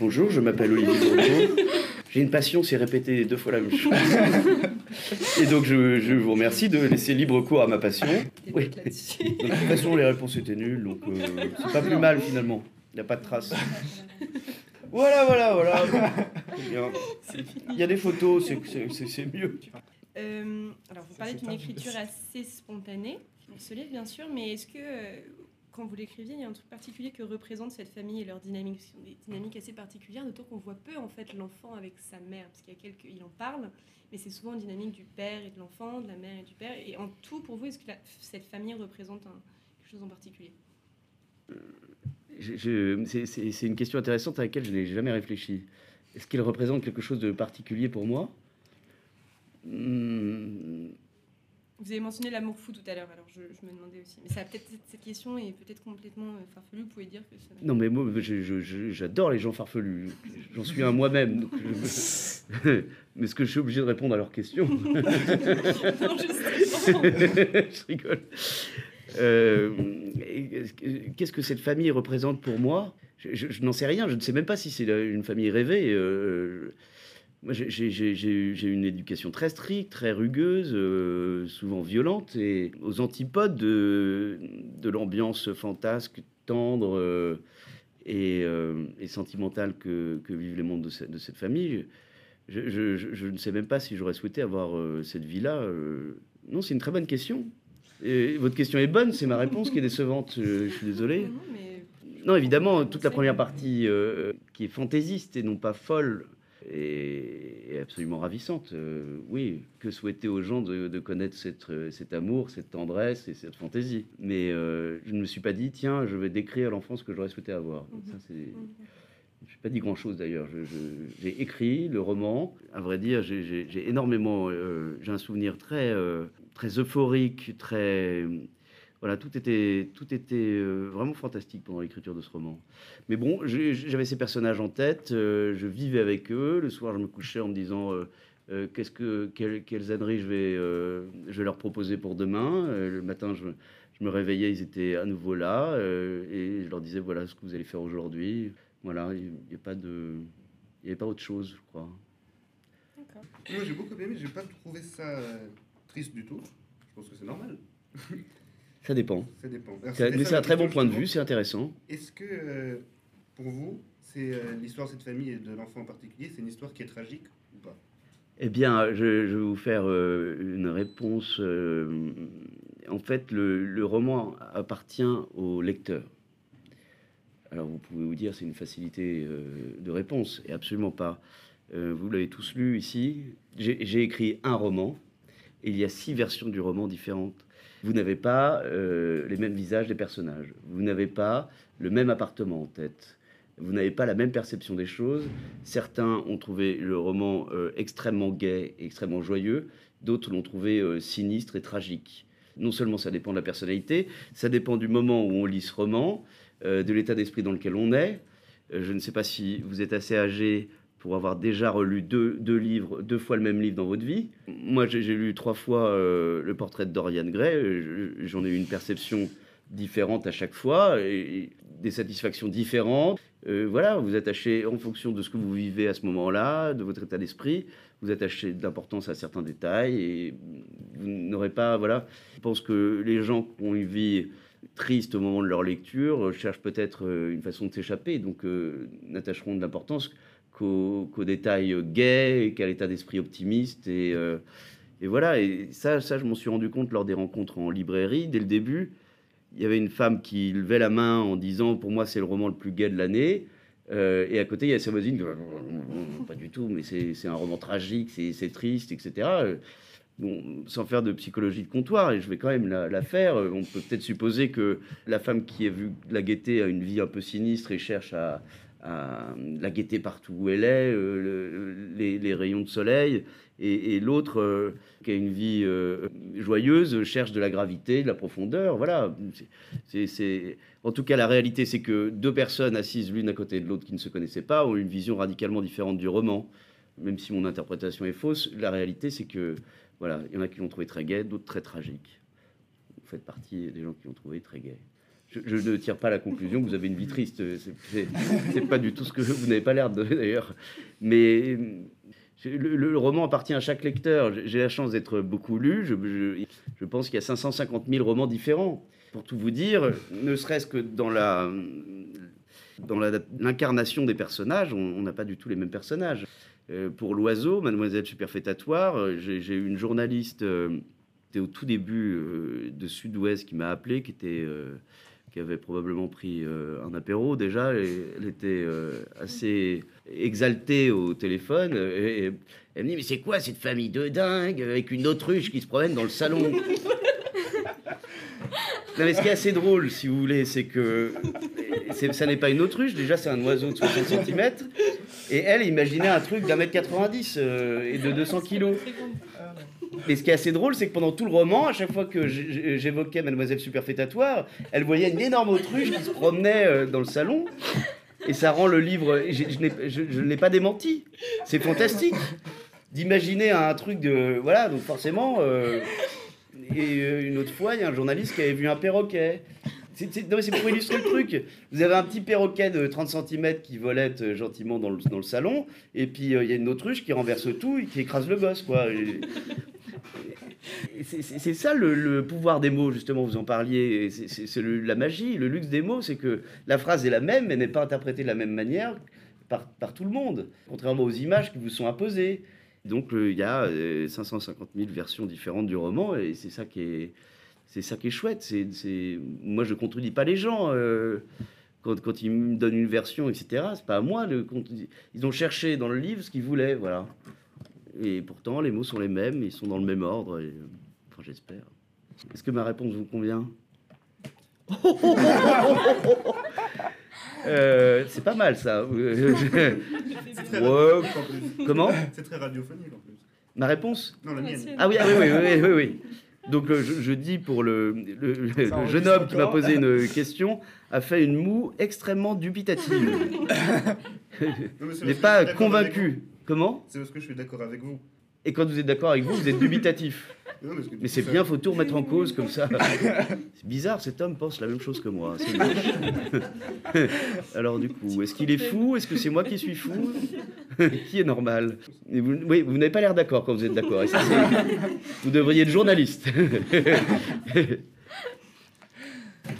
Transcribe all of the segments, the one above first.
Bonjour, je m'appelle Olivier Bourbeau. J'ai une passion, c'est répéter deux fois la même chose. Et donc, je, je vous remercie de laisser libre cours à ma passion. Oui. De toute façon, les réponses étaient nulles, donc euh, c'est pas plus mal finalement. Il n'y a pas de traces. Voilà, voilà, voilà. Il y a des photos, c'est- mieux. Euh, alors, vous parlez d'une écriture assez spontanée pour ce livre, bien sûr, mais est-ce que, euh, quand vous l'écriviez, il y a un truc particulier que représente cette famille et leur dynamique Parce qu'ils ont des dynamiques assez particulières, d'autant qu'on voit peu, en fait, l'enfant avec sa mère, parce qu'il y a quelques... Il en parle, mais c'est souvent une dynamique du père et de l'enfant, de la mère et du père. Et en tout, pour vous, est-ce que cette famille représente un- quelque chose en particulier? Je- je- c'est- C'est c'est une question intéressante à laquelle je n'ai jamais réfléchi. Est-ce qu'il représente quelque chose de particulier pour moi? Hmm, Vous avez mentionné l'amour fou tout à l'heure, alors je, je me demandais aussi. Mais ça a peut-être cette question est peut-être complètement euh, farfelue. Vous pouvez dire que ça... Non, mais moi, j'adore les gens farfelus. J'en suis un moi-même. mais est-ce que je suis obligé de répondre à leurs questions Non. Je rigole. Euh, Qu'est-ce que cette famille représente pour moi? Je, je- je n'en sais rien. Je ne sais même pas si c'est une famille rêvée. Euh, moi, j'ai- j'ai une éducation très stricte, très rugueuse, euh, souvent violente, et aux antipodes de, de l'ambiance fantasque, tendre euh, et, euh, et sentimentale que, que vivent les membres de, cette- de cette famille. Je, je- je- je ne sais même pas si j'aurais souhaité avoir cette vie-là. Non, c'est une très bonne question. Et votre question est bonne, c'est ma réponse qui est décevante. Je, suis désolé. Non, évidemment, toute la première partie qui est fantaisiste et non pas folle est absolument ravissante. Euh, oui, que souhaiter aux gens de, de connaître cette, euh, cet amour, cette tendresse et cette fantaisie. Mais euh, je ne me suis pas dit, tiens, je vais décrire l'enfance que j'aurais souhaité avoir. Mhm. Ça, c'est... Mhm. Je n'ai pas dit grand-chose d'ailleurs. Je- je- J'ai écrit le roman. À vrai dire, j'ai- j'ai j'ai énormément. euh, j'ai un souvenir très, euh, très euphorique, très. Voilà, tout était, tout était euh, vraiment fantastique pendant l'écriture de ce roman. Mais bon, j'avais ces personnages en tête, euh, je vivais avec eux. Le soir, je me couchais en me disant euh, euh, qu'est-ce que, quelles, quelles âneries je vais, euh, je vais leur proposer pour demain. Euh, le matin, je, je me réveillais, ils étaient à nouveau là, euh, et je leur disais voilà ce que vous allez faire aujourd'hui. Voilà, il n'y a pas de, il n'y avait pas autre chose, je crois. D'accord. Moi j'ai beaucoup aimé, j'ai pas trouvé ça triste du tout. Je pense que c'est normal. Ça dépend. Ça dépend. Alors, C'est- c'était Mais c'est un très bon point de vue, c'est intéressant. Est-ce que euh, pour vous, c'est euh, l'histoire de cette famille et de l'enfant en particulier, c'est une histoire qui est tragique ou pas? Eh bien, je, je vais vous faire euh, une réponse. en fait, le, le roman appartient au lecteur. Alors, vous pouvez vous dire c'est une facilité de réponse, et absolument pas. Vous l'avez tous lu ici. J'ai j'ai écrit un roman, et il y a six versions du roman différentes. Vous n'avez pas euh, les mêmes visages des personnages. Vous n'avez pas le même appartement en tête. Vous n'avez pas la même perception des choses. Certains ont trouvé le roman euh, extrêmement gai et extrêmement joyeux. D'autres l'ont trouvé euh, sinistre et tragique. Non seulement ça dépend de la personnalité, ça dépend du moment où on lit ce roman, de l'état d'esprit dans lequel on est. Je ne sais pas si vous êtes assez âgé pour avoir déjà relu deux, livres, deux fois le même livre dans votre vie. Moi, j'ai lu trois fois euh, le portrait de Dorian Gray. Je- J'en ai eu une perception différente à chaque fois, et, des satisfactions différentes. Euh, voilà, vous attachez en fonction de ce que vous vivez à ce moment-là, de votre état d'esprit, vous attachez de l'importance à certains détails et vous n'aurez pas, voilà. Je pense que les gens qui ont une vie triste au moment de leur lecture cherchent peut-être euh, une façon de s'échapper, donc n'attacheront de l'importance qu'aux qu'aux détails et qu'à l'état d'esprit optimiste et, euh, et voilà. Et ça, ça, je m'en suis rendu compte lors des rencontres en librairie. Dès le début il y avait une femme qui levait la main en disant pour moi c'est le roman le plus gai de l'année. Euh, et à côté il y a sa voisine pas du tout mais c'est un roman tragique c'est triste etc bon sans faire de psychologie de comptoir et je vais quand même la, la faire on peut peut-être supposer que la femme qui a vu la gaieté a une vie un peu sinistre et cherche à, à la gaieté partout où elle est euh, le- les, rayons de soleil et, l'autre euh, qui a une vie euh, joyeuse cherche de la gravité, de la profondeur. Voilà. C'est- En tout cas, la réalité, c'est que deux personnes assises l'une à côté de l'autre qui ne se connaissaient pas ont une vision radicalement différente du roman. Même si mon interprétation est fausse, la réalité, c'est que voilà, il y en a qui l'ont trouvé très gai, d'autres très tragique. Vous faites partie des gens qui l'ont trouvé très gai. Je, ne tire pas la conclusion que vous avez une vie triste. C'est pas du tout ce que vous n'avez pas l'air d'ailleurs. Mais le, roman appartient à chaque lecteur. J'ai la chance d'être beaucoup lu. Je, pense qu'il y a 550 000 romans différents. Pour tout vous dire, ne serait-ce que dans l'incarnation des personnages, on n'a pas du tout les mêmes personnages. Euh, pour l'oiseau, Mademoiselle Superfétatoire, euh, j'ai eu une journaliste euh, au tout début de Sud-Ouest qui m'a appelé, qui était qui avait probablement pris euh, un apéro déjà. Et elle était euh, assez exaltée au téléphone. Et, elle me dit Mais c'est quoi cette famille de dingue avec une autruche qui se promène dans le salon? Non, mais ce qui est assez drôle, si vous voulez, c'est que ça n'est pas une autruche, déjà c'est un oiseau de 60 cm, et elle imaginait un truc d'un mètre 90 euh, et de 200 kilos. Et ce qui est assez drôle, c'est que pendant tout le roman, à chaque fois que j'évoquais Mademoiselle Superfétatoire, elle voyait une énorme autruche qui se promenait euh, dans le salon. Et ça rend le livre. Je, je, ne l'ai pas démenti. C'est fantastique d'imaginer un truc de. Voilà, donc forcément. Euh, et euh, une autre fois, il y a un journaliste qui avait vu un perroquet. C'est pour illustrer le truc. Vous avez un petit perroquet de 30 cm qui volette gentiment dans le, salon, et puis il y a une autruche qui renverse tout et qui écrase le boss. C'est ça le, pouvoir des mots, justement, vous en parliez. C'est la magie, le luxe des mots, c'est que la phrase est la même, mais n'est pas interprétée de la même manière par, tout le monde, contrairement aux images qui vous sont imposées. Donc il y a 550 euh, 000 versions différentes du roman, et c'est ça qui est, c'est ça qui est chouette. C'est, moi, je contredis pas les gens. Euh, quand, quand, ils me donnent une version, etc., c'est pas à moi de. Ils ont cherché dans le livre ce qu'ils voulaient, voilà. Et pourtant, les mots sont les mêmes, ils sont dans le même ordre. enfin, j'espère. Est-ce que ma réponse vous convient? Euh, C'est pas mal ça. très ouais. Comment? C'est très radiophonique en plus. Ma réponse? Non, la mienne. Ah oui, ah oui, oui, oui, oui, oui. Donc euh, je, dis pour le, le, jeune homme qui m'a posé une question, a fait une moue extrêmement dubitative. N'est pas convaincu. Comment? C'est parce que je suis d'accord avec vous. Et quand vous êtes d'accord avec vous, vous êtes dubitatif. mais, c'est bien, faut tout remettre en cause comme ça. c'est bizarre, cet homme pense la même chose que moi. Alors du coup, est-ce qu'il est fou? Est-ce que c'est moi qui suis fou? Qui est normal? Vous, Oui, vous n'avez pas l'air d'accord quand vous êtes d'accord. Vous devriez être journaliste.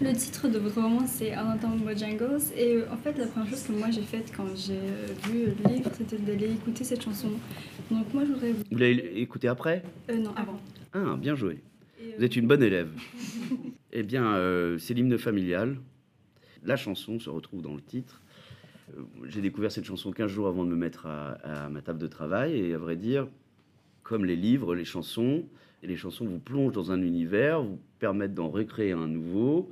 Le titre de votre roman, c'est Anatole Bojangles. Et euh, en fait, la première chose que moi j'ai faite quand j'ai euh, vu le livre, c'était d'aller écouter cette chanson. Donc moi, je voudrais... Vous l'avez écouté après? Euh, Non, avant. Ah, bien joué. Vous êtes une bonne élève. eh bien, c'est l'hymne familial. La chanson se retrouve dans le titre. J'ai découvert cette chanson 15 jours avant de me mettre à, à, ma table de travail. Et à vrai dire, comme les livres, les chansons, les chansons vous plongent dans un univers, vous permettent d'en recréer un nouveau,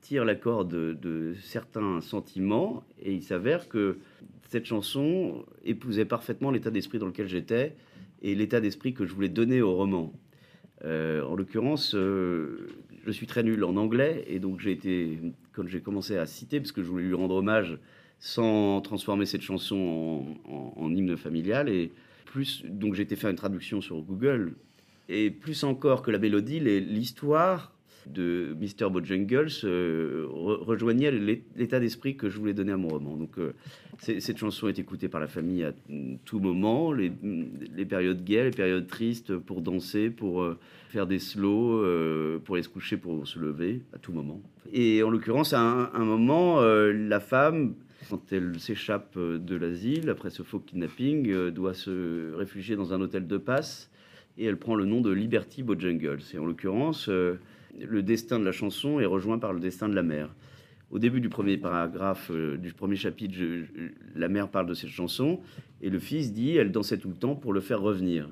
tirent la corde de, certains sentiments, et il s'avère que cette chanson épousait parfaitement l'état d'esprit dans lequel j'étais et l'état d'esprit que je voulais donner au roman. Euh, en l'occurrence, euh, je suis très nul en anglais, et donc j'ai été, quand j'ai commencé à citer, parce que je voulais lui rendre hommage sans transformer cette chanson en, en hymne familial, et plus, donc j'ai été faire une traduction sur Google et plus encore que la mélodie, l'histoire de Mr. Bojangles euh, rejoignait l'état d'esprit que je voulais donner à mon roman. Donc euh, cette chanson est écoutée par la famille à tout moment, les, périodes gaies, les périodes tristes, pour danser, pour euh, faire des slows, pour aller se coucher, pour se lever, à tout moment. Et en l'occurrence, à un, moment, la femme, quand elle s'échappe de l'asile, après ce faux kidnapping, doit se réfugier dans un hôtel de passe et elle prend le nom de Liberty Bojangles. Et en l'occurrence, euh, le destin de la chanson est rejoint par le destin de la mère. Au début du premier paragraphe, euh, du premier chapitre, la mère parle de cette chanson et le fils dit elle dansait tout le temps pour le faire revenir,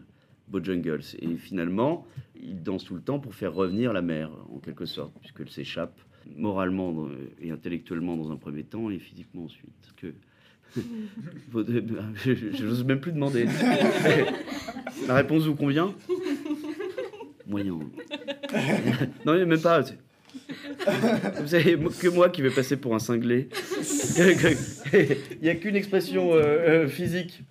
Bojangles. Et finalement, il danse tout le temps pour faire revenir la mère, en quelque sorte, puisqu'elle s'échappe moralement et intellectuellement dans un premier temps et physiquement ensuite. Que je n'ose même plus demander. La réponse vous convient Moyen. non, même pas. Vous savez, que moi qui vais passer pour un cinglé. Il n'y a qu'une expression euh, euh, physique.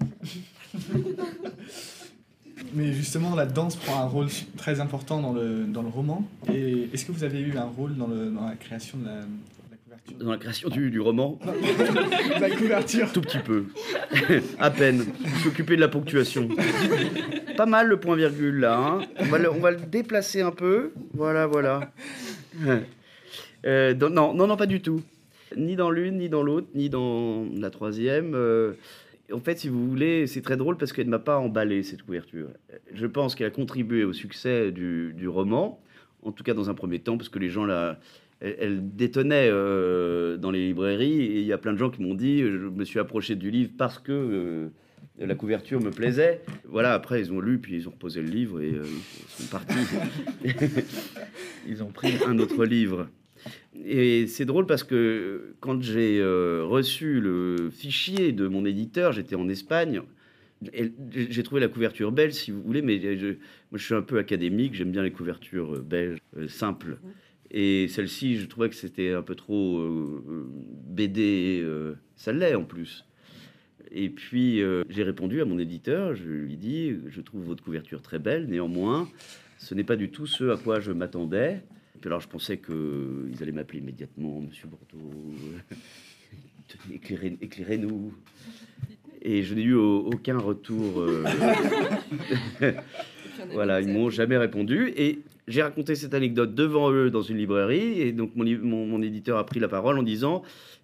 mais justement, la danse prend un rôle très important dans le, dans le roman. Et est-ce que vous avez eu un rôle dans, le, dans la création de la, Dans la création du, du roman La couverture Tout petit peu. à peine. Occupé de la ponctuation. Pas mal le point-virgule là. Hein. On, va le, on va le déplacer un peu. Voilà, voilà. Euh, non, non, non, pas du tout. Ni dans l'une, ni dans l'autre, ni dans la troisième. Euh, en fait, si vous voulez, c'est très drôle parce qu'elle ne m'a pas emballé, cette couverture. Je pense qu'elle a contribué au succès du, roman, en tout cas dans un premier temps, parce que les gens la, elle, détonnait euh, dans les librairies, et il y a plein de gens qui m'ont dit, je me suis approché du livre parce que euh, la couverture me plaisait. Voilà, après, ils ont lu, puis ils ont reposé le livre, et ils sont partis. ils ont pris un autre livre. Et c'est drôle parce que quand j'ai euh, reçu le fichier de mon éditeur, j'étais en Espagne. J'ai trouvé la couverture belge, si vous voulez, mais je, moi je suis un peu académique, j'aime bien les couvertures euh, belges euh, simples. Et celle-ci, je trouvais que c'était un peu trop BD, ça l'est en plus. Et puis j'ai répondu à mon éditeur, je lui dis, je trouve votre couverture très belle, néanmoins, ce n'est pas du tout ce à quoi je m'attendais alors je pensais qu'ils allaient m'appeler immédiatement, Monsieur Bordeaux, éclairez-nous. Et je n'ai eu aucun retour. Euh, voilà, ils m'ont jamais répondu. Et j'ai raconté cette anecdote devant eux dans une librairie. Et donc mon, mon, éditeur a pris la parole en disant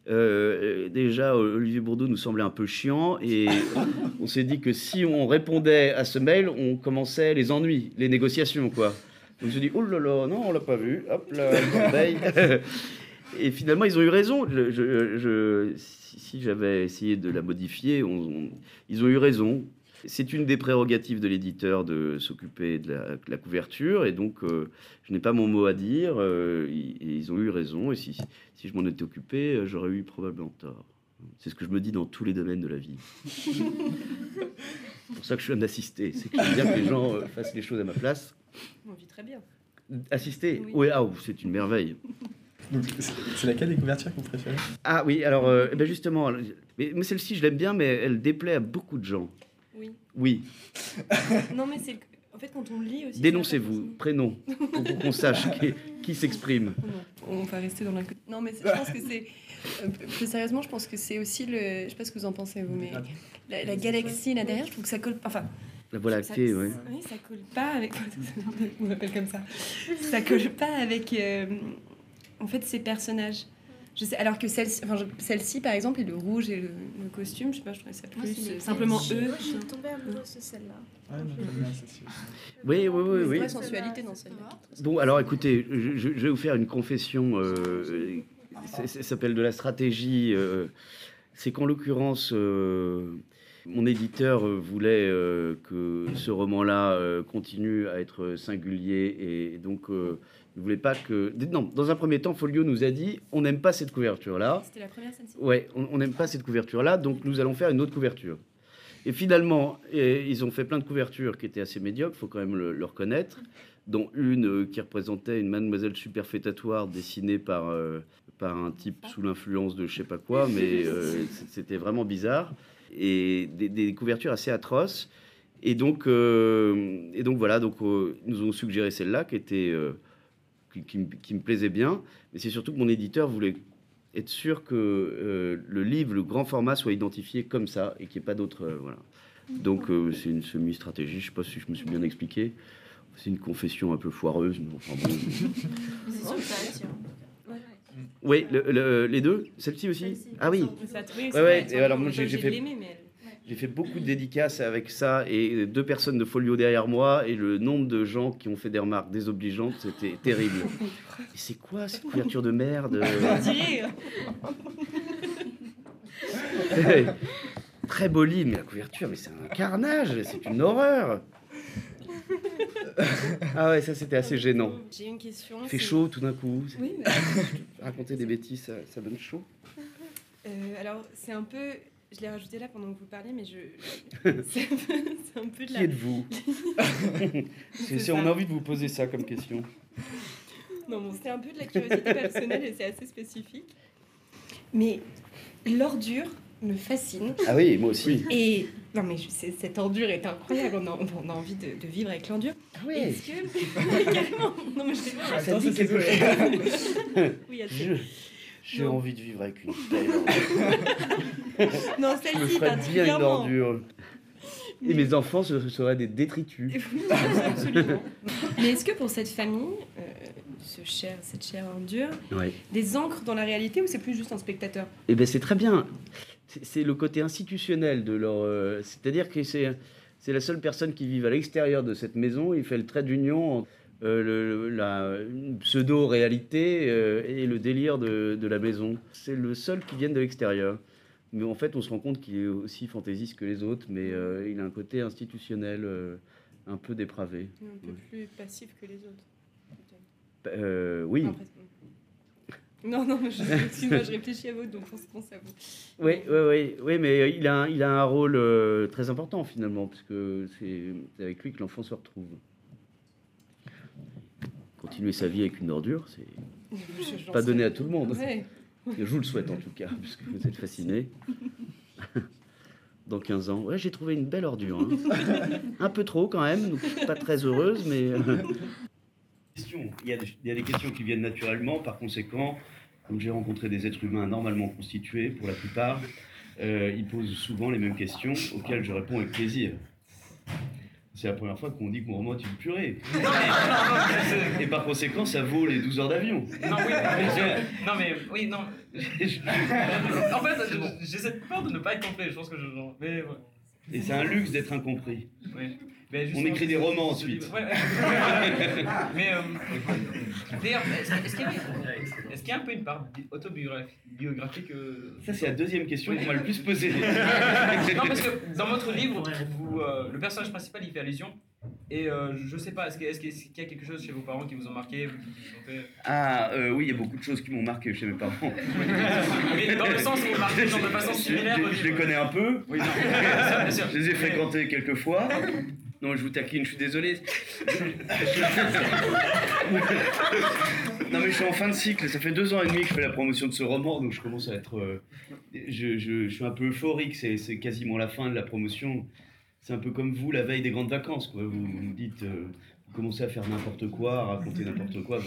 euh, déjà, Olivier Bourdeau nous semblait un peu chiant. Et on s'est dit que si on répondait à ce mail, on commençait les ennuis, les négociations, quoi. Donc je dis, oh là là, non, on l'a pas vu. Hop là, Et finalement, ils ont eu raison. Je, si, j'avais essayé de la modifier, ils ont eu raison. C'est une des prérogatives de l'éditeur de s'occuper de, la, couverture, et donc euh, je n'ai pas mon mot à dire. Euh, ils, ont eu raison, et si, si je m'en étais occupé, euh, j'aurais eu probablement tort. C'est ce que je me dis dans tous les domaines de la vie. c'est pour ça que je suis un assisté. C'est que j'aime bien que les gens fassent les choses à ma place. On vit très bien. Assister? Oui, ah, c'est une merveille. C'est laquelle des couvertures que vous préférez? Ah oui, alors euh, eh ben justement, mais, celle-ci je l'aime bien, mais elle déplaît à beaucoup de gens. Oui. Oui. non mais c'est en fait quand on lit aussi. Dénoncez-vous, prénom, pour qu'on sache qui, s'exprime. On va rester dans la. Non mais je pense que c'est euh, plus sérieusement, je pense que c'est aussi le. Je sais pas ce que vous en pensez vous, mais la, la galaxie là derrière, je trouve que ça colle. Enfin, la Voie lactée, oui. Oui, ça colle pas avec. On l'appelle comme ça. Ça colle pas avec. Euh, en fait, ces personnages. Je sais, alors que celle-ci, enfin, celle-ci, par exemple, et le rouge et le, costume, je sais pas, je trouvais ça plus euh, simplement eux. je suis tombée amoureuse de celle-là. oui, oui, oui, oui. Une sensualité dans celle-là. Bon, alors écoutez, je, vais vous faire une confession. Euh, ça s'appelle de la stratégie. Euh, c'est qu'en l'occurrence, mon éditeur euh, voulait euh, que ce roman-là euh, continue à être singulier et donc ne voulait pas que. Non, dans un premier temps, Folio nous a dit on n'aime pas cette couverture-là. C'était la première scène Ouais, on n'aime pas cette couverture-là, donc nous allons faire une autre couverture. Et finalement, ils ont fait plein de couvertures qui étaient assez médiocres, faut quand même le, reconnaître, dont une qui représentait une mademoiselle superfétatoire dessinée par, par un type sous l'influence de je sais pas quoi, mais c'était vraiment bizarre et des, couvertures assez atroces. Et donc, euh, et donc voilà, donc euh, nous ont suggéré celle-là qui était euh, qui, me plaisait bien. Mais c'est surtout que mon éditeur voulait être sûr que le livre, le grand format, soit identifié comme ça et qu'il n'y ait pas d'autres. voilà. Donc c'est une semi-stratégie. Je ne sais pas si je me suis bien expliqué. C'est une confession un peu foireuse, mais enfin bon. Oui, les deux? Celle-ci aussi? Ah oui. oui ouais, Et alors moi j'ai fait. J'ai fait beaucoup de dédicaces avec ça et deux personnes de folio derrière moi et le nombre de gens qui ont fait des remarques désobligeantes, c'était terrible. Et c'est quoi cette couverture de merde Très beau livre, mais la couverture, mais c'est un carnage, c'est une horreur. ah ouais, ça c'était assez gênant. J'ai une question. Il fait chaud tout d'un coup. Oui, Raconter des bêtises, ça, donne chaud. Euh, alors, c'est un peu. Je l'ai rajouté là pendant que vous parliez, mais je. c'est un, peu de la. Qui êtes-vous c'est, On a envie de vous poser ça comme question. Non, bon, c'est un peu de la curiosité personnelle et c'est assez spécifique. Mais l'ordure me fascine. Ah oui, moi aussi. Et non, mais je- c'est- cette ordure est incroyable. On a, on a envie de, de vivre avec l'ordure. Ah Est-ce que. Carrément. Non, mais je sais pas. Ça c'est quelque chose. Oui, assez. Je- J'ai envie de vivre avec une belle ordure. Non, Je me celle-ci ferais bien une ordure. Et mes enfants, ce seraient des détritus. Oui, absolument. Mais est-ce que pour cette famille, euh, ce cher, cette chère ordure, Ouais. des ancres dans la réalité ou c'est plus juste un spectateur? Eh ben c'est très bien. C'est- le côté institutionnel de leur. euh, C'est-à-dire que c'est c'est la seule personne qui vit à l'extérieur de cette maison. Il fait le trait d'union entre euh, le- la pseudo-réalité euh, et le délire de, de la maison. C'est le seul qui vient de l'extérieur. Mais en fait, on se rend compte qu'il est aussi fantaisiste que les autres, mais euh, il a un côté institutionnel un peu dépravé. Un peu Ouais. plus passif que les autres. Euh, oui. Non, non, je, je réfléchis à vous, donc on se pense à vous. Oui, oui, oui, oui, mais il a, un- il a un rôle très important finalement, parce que c'est avec lui que l'enfant se retrouve. Continuer sa vie avec une ordure, c'est pas donné à tout le monde. Ouais. Je vous le souhaite en tout cas, puisque vous êtes fasciné. Dans 15 ans, ouais, j'ai trouvé une belle ordure. hein. Un peu trop quand même, donc pas très heureuse, mais. euh. Il y, a des, il y a des questions qui viennent naturellement, par conséquent, comme j'ai rencontré des êtres humains normalement constitués pour la plupart, euh, ils posent souvent les mêmes questions auxquelles je réponds avec plaisir. C'est la première fois qu'on dit que mon roman est une purée. Et par conséquent, ça vaut les 12 heures d'avion. Non, oui, mais, non, mais oui, non. En fait, j'ai cette peur de ne pas être complet. Je pense que je. Mais ouais. Et c'est un luxe d'être incompris. ouais. Mais On écrit des romans ensuite. ouais, mais euh, d'ailleurs, est-ce est-ce qu'il y, a- est-ce qu'il y a un peu une part bi- autobiographique euh, Ça, c'est la deuxième question qu'on m'a le plus posée. Non, parce que dans votre livre, vous, euh, le personnage principal il fait allusion. Et euh, je sais pas, est-ce que- qu'il y a quelque chose chez vos parents qui vous ont marqué vous- qui vous ont fait- Ah, oui, il y a beaucoup de choses qui m'ont marqué chez mes parents. Mais dans le sens où genre de façon Je- similaire au je, je les connais un peu. Oui, non. Bien sûr, bien sûr. Je les ai fréquentés quelques fois. Non, je vous taquine, je suis désolé. non, mais je suis en fin de cycle. Ça fait deux ans et demi que je fais la promotion de ce roman, donc je commence à être. euh, je, je- je suis un peu euphorique. C'est quasiment la fin de la promotion. C'est un peu comme vous la veille des grandes vacances. Quoi. Vous vous dites. euh, vous commencez à faire n'importe quoi, à raconter n'importe quoi. Bon,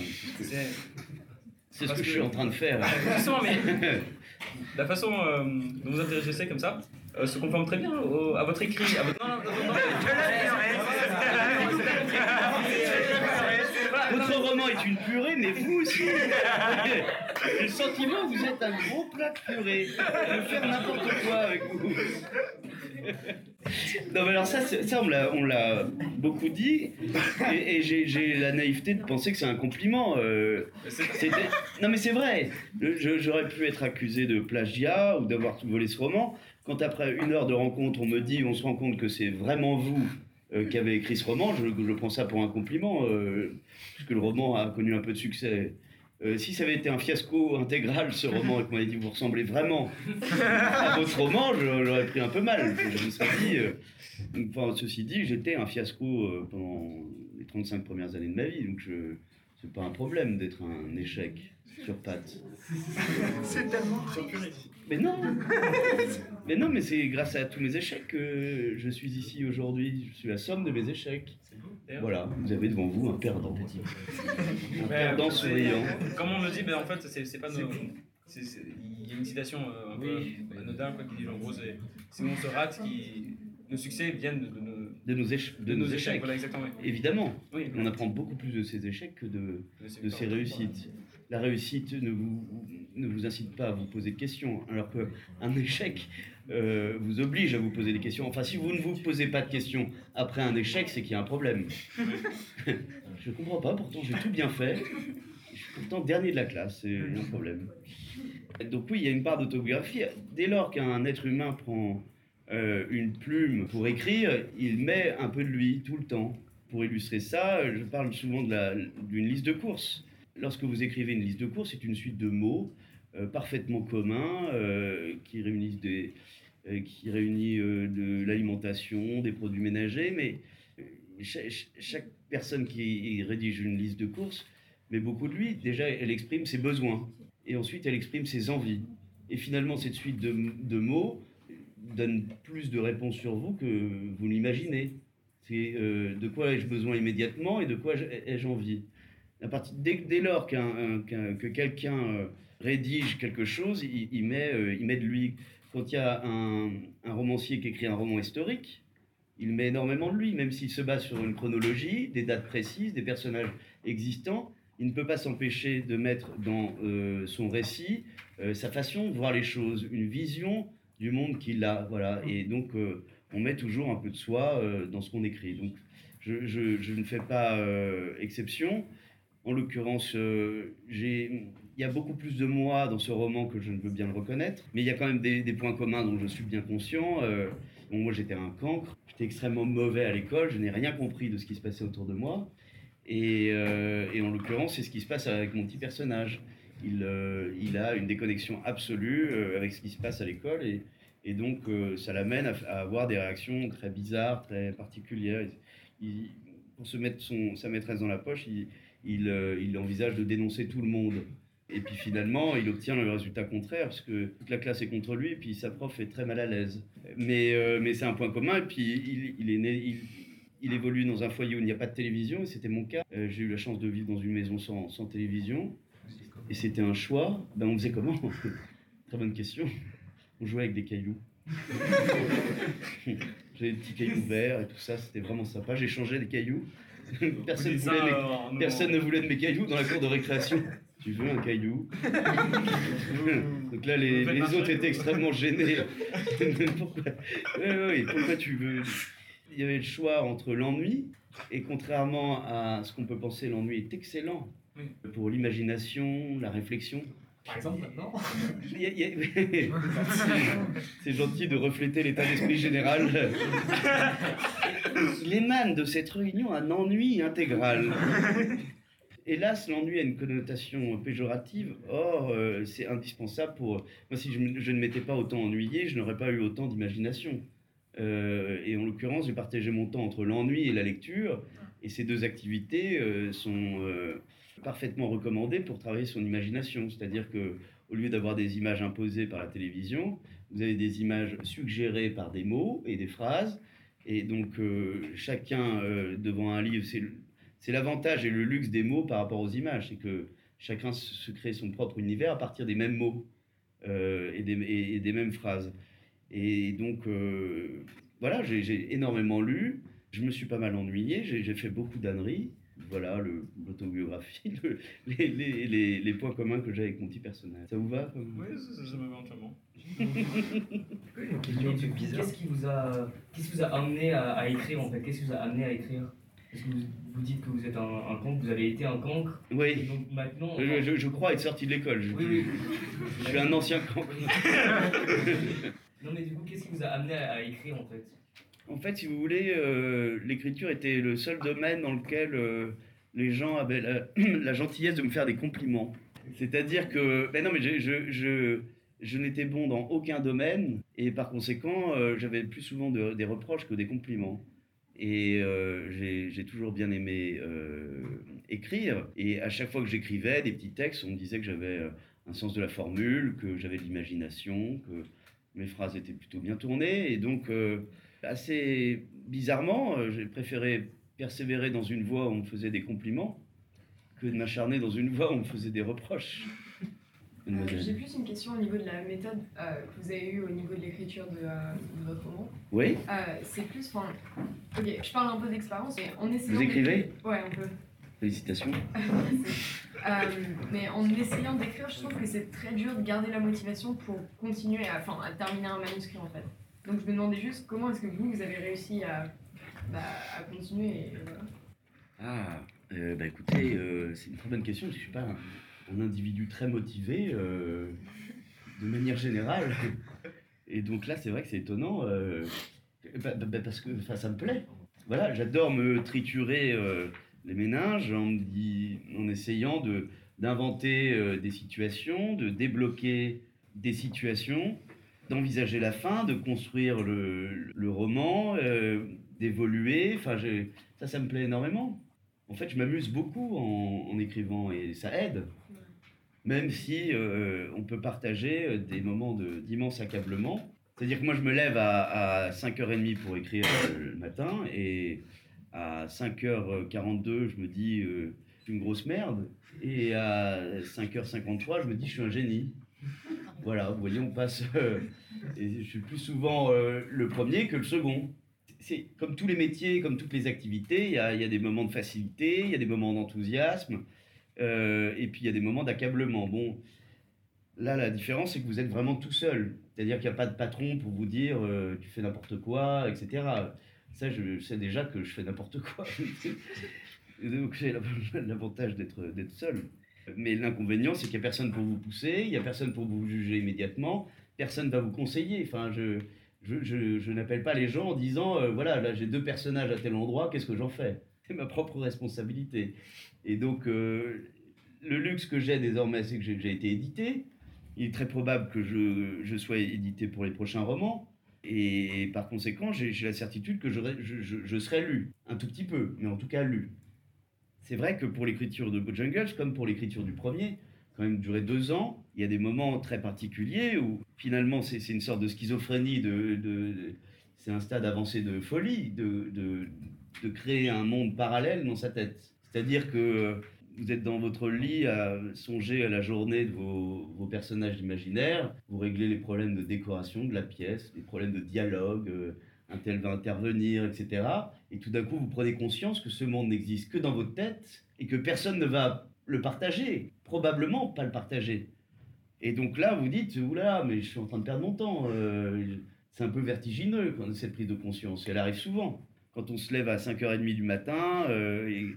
c'est ce que- je suis en train de faire. Justement, mais la façon euh, dont vous interagissez comme ça euh, se conforme très bien au- à votre écrit. À votre... Non, non, non, non, non. Votre roman est une purée, mais vous aussi. J'ai le sentiment que vous êtes un gros plat de purée. Je vais faire n'importe quoi avec vous. Non, mais alors ça, ça on me l'a- beaucoup dit, et, et j'ai la naïveté de penser que c'est un compliment. euh, non, mais c'est vrai. Je- J'aurais pu être accusé de plagiat ou d'avoir volé ce roman. Quand après une heure de rencontre, on me dit, on se rend compte que c'est vraiment vous euh, qui avez écrit ce roman, je, prends ça pour un compliment, euh, puisque le roman a connu un peu de succès. Euh, si ça avait été un fiasco intégral, ce roman, et qu'on m'avait dit vous ressemblez vraiment à votre roman, je l'aurais pris un peu mal. Ceci dit, j'étais un fiasco pendant les 35 premières années de ma vie, c'est pas un problème d'être un échec sur pattes. C'est tellement Mais non Mais non, mais c'est grâce à tous mes échecs que je suis ici aujourd'hui. Je suis la somme de mes échecs. Voilà, vous avez devant vous un perdant. Un Mais, perdant souriant. Comme on le dit, ben, en fait, c'est pas nos. Il y a une citation euh, un peu anodin quoi, qui dit en gros, c'est si on se rate, qui, nos succès viennent de, de nos, De nos, éche- de nos échecs. Voilà, exactement. oui. Évidemment, Oui, on apprend beaucoup plus de ses échecs que de, de ses réussites. La réussite ne vous, ne vous incite pas à vous poser de questions, alors qu'un échec euh, vous oblige à vous poser des questions. Enfin, si vous ne vous posez pas de questions après un échec, c'est qu'il y a un problème. Je comprends pas, pourtant j'ai tout bien fait. Je suis pourtant dernier de la classe, c'est un problème. Donc oui, il y a une part d'autobiographie. Dès lors qu'un être humain prend euh, une plume pour écrire, il met un peu de lui tout le temps. Pour illustrer ça, je parle souvent d'une liste de courses. Lorsque vous écrivez une liste de courses, c'est une suite de mots euh, parfaitement communs euh, qui réunissent réunit de l'alimentation, des produits ménagers, mais cha- ch- chaque personne qui rédige une liste de courses met beaucoup de lui. Déjà, elle exprime ses besoins, et ensuite elle exprime ses envies. Et finalement, cette suite de mots donne plus de réponses sur vous que vous l'imaginez. C'est euh, de quoi ai-je besoin immédiatement et de quoi ai-je envie? Dès, lors qu'un, que quelqu'un euh, rédige quelque chose, il, met, euh, il met de lui. Quand il y a un, un romancier qui écrit un roman historique, il met énormément de lui, même s'il se base sur une chronologie, des dates précises, des personnages existants. Il ne peut pas s'empêcher de mettre dans son récit sa façon de voir les choses, une vision du monde qu'il a. Voilà. Et donc, euh, on met toujours un peu de soi euh, dans ce qu'on écrit. Donc, je, ne fais pas euh, exception. En l'occurrence, il y a beaucoup plus de moi dans ce roman que je ne veux bien le reconnaître. Mais il y a quand même des, points communs dont je suis bien conscient. Moi, j'étais un cancre. J'étais extrêmement mauvais à l'école. Je n'ai rien compris de ce qui se passait autour de moi. Et en l'occurrence, c'est ce qui se passe avec mon petit personnage. Il, euh, il a une déconnexion absolue euh, avec ce qui se passe à l'école et, donc euh, ça l'amène à, avoir des réactions très bizarres, très particulières. Il- pour se mettre sa maîtresse dans la poche, il, il, envisage de dénoncer tout le monde. Et puis finalement, il obtient le résultat contraire, parce que toute la classe est contre lui, et puis sa prof est très mal à l'aise. Mais, c'est un point commun, et puis il, est né, évolue dans un foyer où il n'y a pas de télévision, et c'était mon cas. J'ai eu la chance de vivre dans une maison sans télévision, et c'était un choix. Ben, on faisait comment? Très bonne question. On jouait avec des cailloux. J'avais des petits cailloux verts et tout ça, c'était vraiment sympa. J'ai changé des cailloux. Personne, voulait mes- ne voulait de mes cailloux dans la cour de récréation. Tu veux un caillou? Donc là, les, autres étaient extrêmement gênés. pourquoi? Ouais, ouais, pourquoi tu veux? Il y avait le choix entre l'ennui, et contrairement à ce qu'on peut penser, l'ennui est excellent Oui. Pour l'imagination, la réflexion. Par exemple, maintenant C'est gentil de refléter l'état d'esprit général. Il émane de cette réunion un ennui intégral. Hélas, l'ennui a une connotation péjorative. Or, euh, c'est indispensable pour. Moi, si je, ne m'étais pas autant ennuyé, je n'aurais pas eu autant d'imagination. Euh, et en l'occurrence, j'ai partagé mon temps entre l'ennui et la lecture. Et ces deux activités euh, sont parfaitement recommandées pour travailler son imagination. C'est-à-dire que au lieu d'avoir des images imposées par la télévision, vous avez des images suggérées par des mots et des phrases. Et donc, euh, chacun euh, devant un livre, c'est l'avantage et le luxe des mots par rapport aux images. C'est que chacun se crée son propre univers à partir des mêmes mots euh, et, des, mêmes phrases. Et donc, voilà, j'ai- énormément lu. Je me suis pas mal ennuyé. J'ai fait beaucoup d'âneries. Voilà, le- l'autobiographie, le- les, les- les- les points communs que j'ai avec mon petit personnage. Ça vous va comme- Oui, ça, ça, ça me va entièrement. Qu'est-ce qui vous a, qu'est-ce qui vous a amené à, à écrire en fait? Qu'est-ce qui vous a amené à écrire? Parce que vous, vous dites que vous êtes un, un cancre, vous avez été un cancre, Oui, donc maintenant. je, je- je crois être sorti de l'école. Je, Oui, oui. je suis un ancien camp. Non mais du coup, qu'est-ce qui vous a amené à, à écrire en fait? En fait, si vous voulez, euh, l'écriture était le seul domaine dans lequel euh, les gens avaient la, gentillesse de me faire des compliments. C'est-à-dire que, ben non, mais je, je, je, n'étais bon dans aucun domaine et par conséquent, euh, j'avais plus souvent de- des reproches que des compliments. Et j'ai j'ai toujours bien aimé écrire. Et à chaque fois que j'écrivais des petits textes, on me disait que j'avais un sens de la formule, que j'avais de l'imagination, que mes phrases étaient plutôt bien tournées. Et donc, assez bizarrement, euh, j'ai préféré persévérer dans une voie où on me faisait des compliments que de m'acharner dans une voie où on me faisait des reproches. Euh. J'ai plus une question au niveau de la méthode euh, que vous avez eue au niveau de l'écriture de, euh, de votre roman. Oui c'est plus, enfin, ok, je parle un peu d'expérience, mais en essayant. Vous écrivez? Ouais, un peu. Félicitations. Mais en essayant d'écrire, je trouve que c'est très dur de garder la motivation pour continuer, à, à terminer un manuscrit en fait. Donc je me demandais juste comment est-ce que vous, vous avez réussi à, bah, continuer voilà. Ah, euh, bah écoutez, euh, c'est une très bonne question. Je ne suis pas un, individu très motivé euh, de manière générale. Et donc là, c'est vrai que c'est étonnant euh, bah, bah, parce que ça me plaît. Voilà, j'adore me triturer euh, les méninges en, en essayant de d'inventer euh, des situations, de débloquer des situations, d'envisager la fin, de construire le, roman, euh, d'évoluer. Enfin, ça, ça me plaît énormément. En fait, je m'amuse beaucoup en, écrivant et ça aide. Même si euh, on peut partager euh, des moments d'immense accablement, C'est-à-dire que moi, je me lève à, 5h30 pour écrire le matin et à 5h42, je me dis, une grosse merde. Et à 5h53, je me dis, je suis un génie. Voilà, vous voyez, on passe. Euh, et je suis plus souvent euh, le premier que le second. C'est comme tous les métiers, comme toutes les activités, il y a, des moments de facilité, il y a des moments d'enthousiasme, et puis il y a des moments d'accablement. Bon, là, la différence, c'est que vous êtes vraiment tout seul. C'est-à-dire qu'il n'y a pas de patron pour vous dire tu fais n'importe quoi, etc. Ça, je sais déjà que je fais n'importe quoi. Donc j'ai l'avantage d'être seul. Mais l'inconvénient, c'est qu'il n'y a personne pour vous pousser, il n'y a personne pour vous juger immédiatement, personne ne va vous conseiller. Enfin, je, je, je, n'appelle pas les gens en disant euh, voilà, là j'ai deux personnages à tel endroit, qu'est-ce que j'en fais? C'est ma propre responsabilité. Et donc, euh, le luxe que j'ai désormais, c'est que j'ai déjà été édité. Il est très probable que je, je sois édité pour les prochains romans. Et par conséquent, j'ai la certitude que je, je, serai lu, un tout petit peu, mais en tout cas lu. C'est vrai que pour l'écriture de Bojangles, comme pour l'écriture du premier, quand même duré deux ans, il y a des moments très particuliers où finalement c'est une sorte de schizophrénie, de, c'est un stade avancé de folie, de, de, créer un monde parallèle dans sa tête. C'est-à-dire que vous êtes dans votre lit à songer à la journée de vos, vos, personnages imaginaires, vous réglez les problèmes de décoration de la pièce, les problèmes de dialogue, euh, un tel va intervenir, etc. Et tout d'un coup, vous prenez conscience que ce monde n'existe que dans votre tête et que personne ne va le partager, probablement pas le partager. Et donc là, vous dites, oula, mais je suis en train de perdre mon temps. Euh, c'est un peu vertigineux, cette prise de conscience. elle arrive souvent. Quand on se lève à 5h30 du matin euh,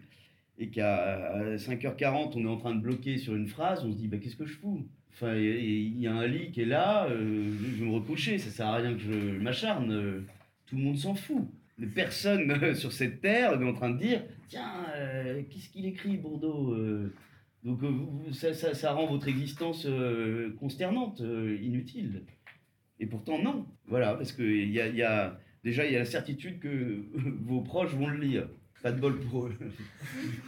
et qu'à 5h40, on est en train de bloquer sur une phrase, on se dit bah, qu'est-ce que je fous? Enfin, il y, a un lit qui est là, euh, je vais me recoucher, ça sert à rien que je m'acharne, tout le monde s'en fout. Personne sur cette terre est en train de dire tiens, euh, qu'est-ce qu'il écrit, Bourdeau Donc ça, ça, rend votre existence consternante, inutile. Et pourtant, non. Voilà, parce que y a, y a, déjà, la certitude que vos proches vont le lire. Pas de bol pour eux.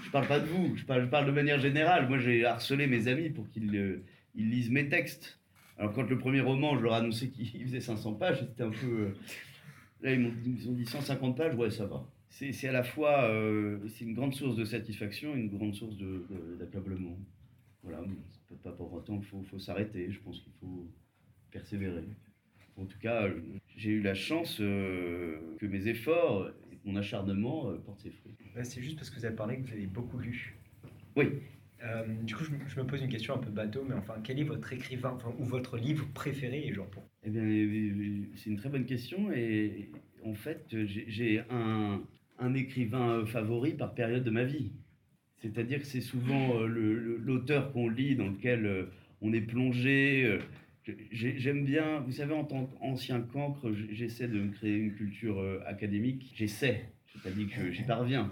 je parle pas de vous, je parle, de manière générale. Moi, j'ai harcelé mes amis pour qu'ils euh, ils lisent mes textes. Alors, quand le premier roman, je leur ai annoncé qu'il faisait 500 pages, c'était un peu. Euh, là, ils m'ont dit 150 pages, ouais, ça va. C'est à la fois euh, c'est une grande source de satisfaction et une grande source d'accablement. Voilà, pas pour autant qu'il faut, faut s'arrêter. Je pense qu'il faut persévérer. En tout cas, j'ai eu la chance que mes efforts mon acharnement euh, porte ses fruits. c'est juste parce que vous avez parlé que vous avez beaucoup lu. Oui. Euh, du coup, je, me pose une question un peu bateau, mais enfin, quel est votre écrivain ou votre livre préféré et genre Eh bien, euh, c'est une très bonne question et en fait, j'ai un, un, écrivain favori par période de ma vie. C'est-à-dire que c'est souvent l'auteur qu'on lit dans lequel on est plongé. J'aime bien, vous savez, en tant qu'ancien cancre, j'essaie de me créer une culture euh, académique. J'essaie, dit que j'y parviens.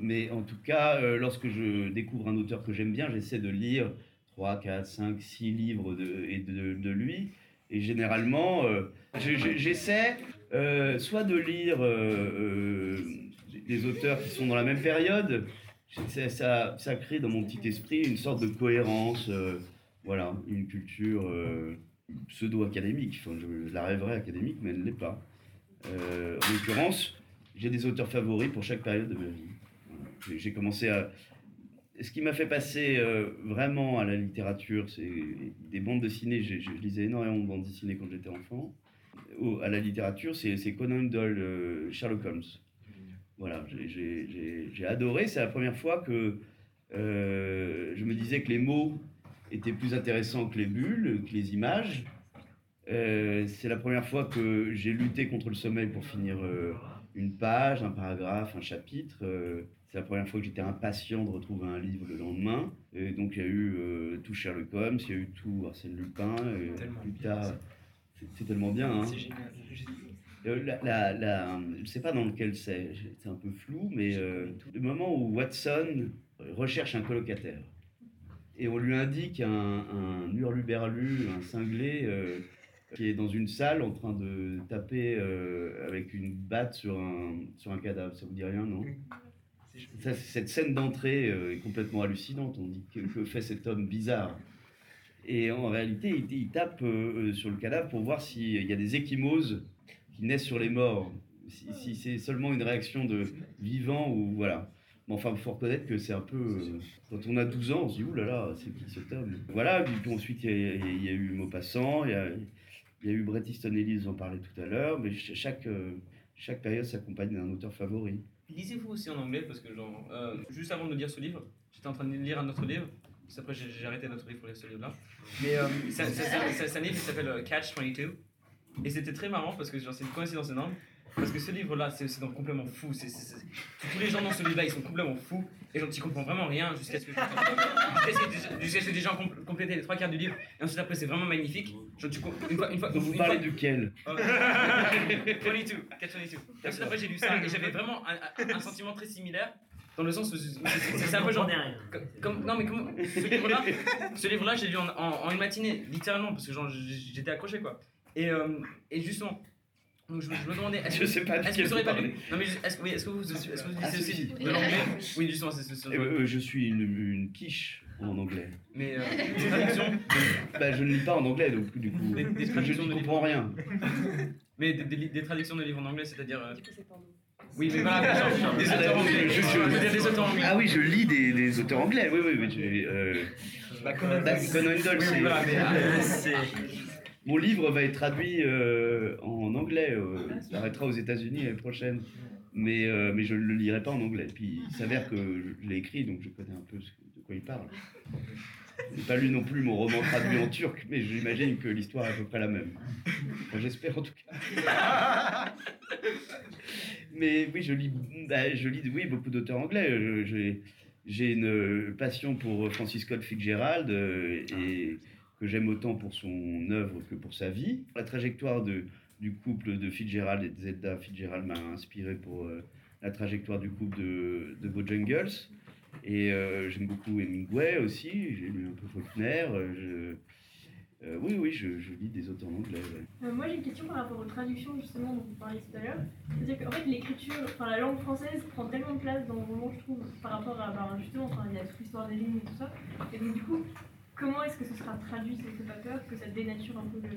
Mais en tout cas, euh, lorsque je découvre un auteur que j'aime bien, j'essaie de lire 3, 4, 5, 6 livres de, et de, lui. Et généralement, euh, j'essaie soit de lire des auteurs qui sont dans la même période. Ça, ça, crée dans mon petit esprit une sorte de cohérence. Voilà, une culture euh, pseudo-académique. Enfin, je, la rêverais académique, mais elle ne l'est pas. Euh, en l'occurrence, j'ai des auteurs favoris pour chaque période de ma vie. J'ai commencé à. Ce qui m'a fait passer euh, vraiment à la littérature, c'est des bandes dessinées. Je, lisais énormément de bandes dessinées quand j'étais enfant. à la littérature, c'est Conan Doyle, Sherlock Holmes. Voilà, j'ai adoré. C'est la première fois que je me disais que les mots était plus intéressant que les bulles, que les images. Euh, c'est la première fois que j'ai lutté contre le sommeil pour finir euh, une page, un paragraphe, un chapitre. Euh, c'est la première fois que j'étais impatient de retrouver un livre le lendemain. Et donc il y a eu tout Sherlock Holmes, il y a eu tout Arsène Lupin. plus tard, c'est tellement bien. Hein. C'est génial. La, la, je ne sais pas dans lequel c'est, c'est un peu flou, mais le moment où Watson recherche un colocataire et on lui indique un, un hurluberlu, un cinglé, euh, qui est dans une salle en train de taper euh, avec une batte sur un, sur un cadavre. Ça vous dit rien, non? Cette scène d'entrée euh, est complètement hallucinante. On dit que, fait cet homme bizarre? Et en réalité, il, tape euh, sur le cadavre pour voir s'il y a des échymoses qui naissent sur les morts. Si, c'est seulement une réaction de vivant ou voilà. Mais enfin, il faut reconnaître que c'est un peu. euh, quand on a 12 ans, on se dit, oulala, là là, c'est qui ce tome Voilà, puis ensuite, il y, a, eu Maupassant, il y a, eu Bret Easton Ellis, j'en parlais tout à l'heure, mais ch- chaque, euh, chaque période s'accompagne d'un auteur favori. Lisez-vous aussi en anglais parce que genre, euh, juste avant de lire ce livre, j'étais en train de lire un autre livre. Après j'ai arrêté notre livre pour lire ce livre-là. Mais euh, c'est un livre qui s'appelle euh, Catch 22. Et c'était très marrant parce que c'est une coïncidence énorme. Parce que ce livre-là, c'est donc complètement fou. Tous les gens dans ce livre-là, ils sont complètement fous. Et tu comprends vraiment rien jusqu'à ce que, gens compl- complété les trois quarts du livre. Et ensuite, après, c'est vraiment magnifique. Tu, com- une fois, une fois, Donc vous une parlez fois- duquel Oh. 22, Catch 22. Et ensuite, après, j'ai lu ça et j'avais vraiment un, sentiment très similaire. Dans le sens où c'est un peu genre. comme- non, mais comment. Ce livre-là, ce livre-là, j'ai lu en, en- en une matinée, littéralement, parce que j'étais accroché quoi. Et, euh, et justement. Donc je, me- je me demandais. est-ce Je que- sais pas Est-ce que duquel vous vous pas lu? Non, mais est-ce que, oui, est-ce que vous, est-ce que vous Ah, si. de l'anglais? Oui, justement, c'est c'est- Euh, euh, Je suis une, une quiche en anglais. Mais euh, des traductions? Bah, je ne lis pas en anglais, donc du coup, Des- des je traductions ne comprends rien. Mais des, des- des traductions de livres en anglais, c'est-à-dire. euh, Oui, mais voilà, des Ah, auteurs anglais. je- je- des auteurs anglais. Ah oui, je lis des, des auteurs anglais, oui, oui, oui. j'ai, euh, Bah, Conan bah, Doyle. Conan Doyle, Oui, c'est- Mon livre va être traduit euh, en anglais, euh, il paraîtra aux États-Unis l'année prochaine, mais, euh, mais je ne le lirai pas en anglais. Puis il s'avère que je l'ai écrit, donc je connais un peu de quoi il parle. Je n'ai pas lu non plus mon roman traduit en turc, mais j'imagine que l'histoire est à peu près la même. Enfin, J'espère en tout cas. Mais oui, je lis, bah, je lis oui, beaucoup d'auteurs anglais. J'ai une passion pour Francis Scott Fitzgerald et que j'aime autant pour son œuvre que pour sa vie. La trajectoire de, du couple de Fitzgerald et de Zelda Fitzgerald m'a inspiré pour euh, la trajectoire du couple de, de Bojangles. Et euh, j'aime beaucoup Hemingway aussi. J'ai lu un peu Faulkner. euh, oui, oui, je, lis des auteurs anglais. ouais. Moi j'ai une question par rapport aux traductions justement dont vous parliez tout à l'heure. C'est-à-dire qu'en fait l'écriture, enfin la langue française prend tellement de place dans le roman je trouve par rapport à bah, justement enfin, il y a toute l'histoire des lignes et tout ça. Et donc du coup, comment est-ce que ce sera traduit Ça vous fait pas peur que ça dénature un peu le,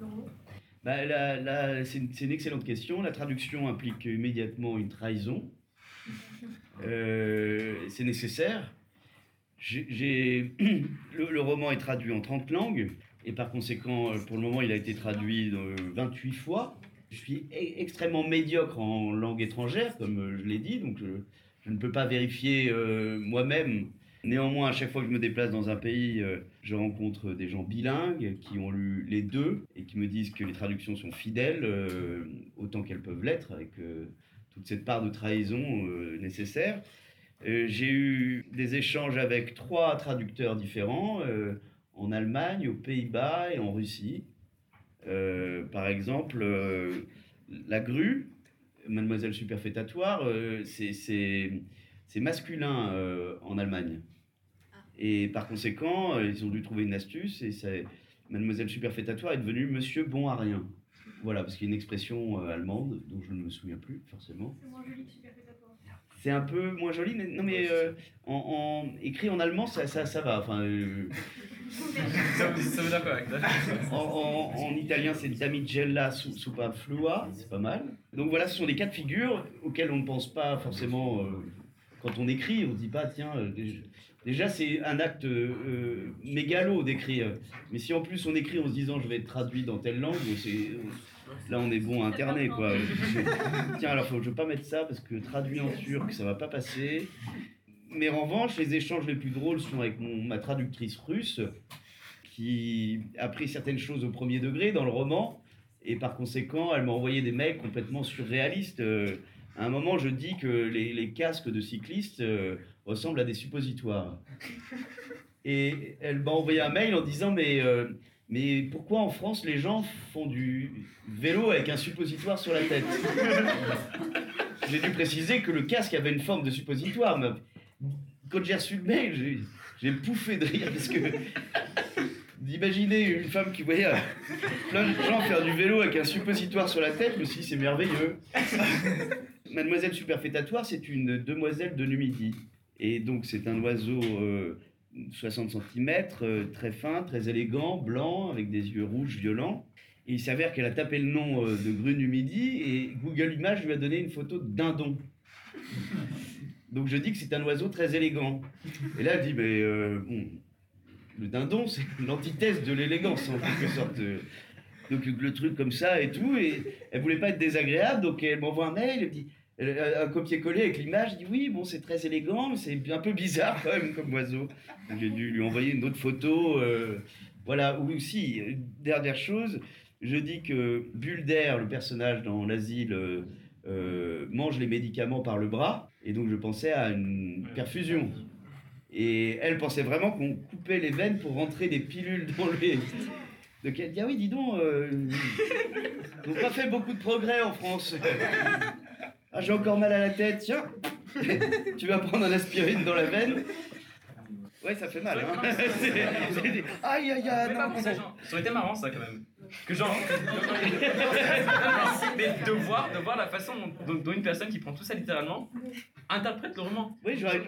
le roman? Bah, c'est une, excellente question. La traduction implique immédiatement une trahison. Euh, c'est nécessaire. Le, le roman est traduit en 30 langues et par conséquent, euh, pour le moment, il a été traduit euh, 28 fois. Je suis e- extrêmement médiocre en langue étrangère, comme euh, je l'ai dit, donc je, je ne peux pas vérifier euh, moi-même. Néanmoins, à chaque fois que je me déplace dans un pays, euh, je rencontre des gens bilingues qui ont lu les deux et qui me disent que les traductions sont fidèles euh, autant qu'elles peuvent l'être, avec euh, toute cette part de trahison nécessaire. J'ai eu des échanges avec trois traducteurs différents en Allemagne, aux Pays-Bas et en Russie. Par exemple, La Grue, Mademoiselle Superfétatoire, c'est- masculin en Allemagne. Et par conséquent, euh, ils ont dû trouver une astuce et c'est- Mademoiselle Superfétatoire est devenue Monsieur Bon à rien. Voilà, parce qu'il y a une expression euh, allemande dont je ne me souviens plus forcément. C'est moins joli que superfétatoire. C'est un peu moins joli, mais non, mais euh, en, en- écrit en allemand, ça, ça, ça va. Enfin, euh, Ça veut ça dire ça en, en- en italien, c'est damigella su- superflua, c'est pas mal. Donc voilà, ce sont des cas de figure auxquels on ne pense pas forcément euh, quand on écrit. On se dit pas, tiens, euh, déjà, c'est un acte euh, mégalo d'écrire. Mais si en plus on écrit en se disant je vais être traduit dans telle langue, c'est là on est bon à internet quoi. tiens, alors faut, je veux pas mettre ça parce que traduit en turc, ça va pas passer. Mais en revanche, les échanges les plus drôles sont avec mon- ma traductrice russe qui a pris certaines choses au premier degré dans le roman et par conséquent, elle m'a envoyé des mails complètement surréalistes. Euh, à un moment, je dis que les, les casques de cyclistes euh, ressemblent à des suppositoires. Et elle m'a envoyé un mail en disant mais, euh, mais pourquoi en France les gens font du vélo avec un suppositoire sur la tête? J'ai dû préciser que le casque avait une forme de suppositoire. mais quand j'ai reçu le mail, j'ai- pouffé de rire parce que d'imaginer une femme qui voyait euh, plein de gens faire du vélo avec un suppositoire sur la tête, suis dit c'est merveilleux. Mademoiselle Superfétatoire, c'est une demoiselle de Numidie. Et donc c'est un oiseau euh, 60 cm, très fin, très élégant, blanc, avec des yeux rouges violents. Et il s'avère qu'elle a tapé le nom de Grune du Midi et Google Images lui a donné une photo de dindon. Donc je dis que c'est un oiseau très élégant. Et là, elle dit, mais bon, le dindon, c'est l'antithèse de l'élégance en quelque sorte. Donc le truc comme ça et tout, et elle voulait pas être désagréable, donc elle m'envoie un mail, elle me dit, un copier-coller avec l'image, je dis oui, bon, c'est très élégant, mais c'est un peu bizarre quand même comme oiseau. J'ai dû lui envoyer une autre photo. Euh, voilà, ou aussi, dernière chose, je dis que Bulder, le personnage dans l'asile, euh, euh, mange les médicaments par le bras, et donc je pensais à une perfusion. Et elle pensait vraiment qu'on coupait les veines pour rentrer des pilules dans les. Donc elle dit Ah oui, dis donc, euh, on n'a pas fait beaucoup de progrès en France. Ah, j'ai encore mal à la tête, tiens, tu vas prendre un aspirine dans la veine. Ouais, ça fait mal. Hein. aïe, aïe, aïe. Ça aurait été marrant, ça, quand même. Que genre. mais de voir, de voir la façon dont, une personne qui prend tout ça littéralement interprète le roman. Oui, j'aurais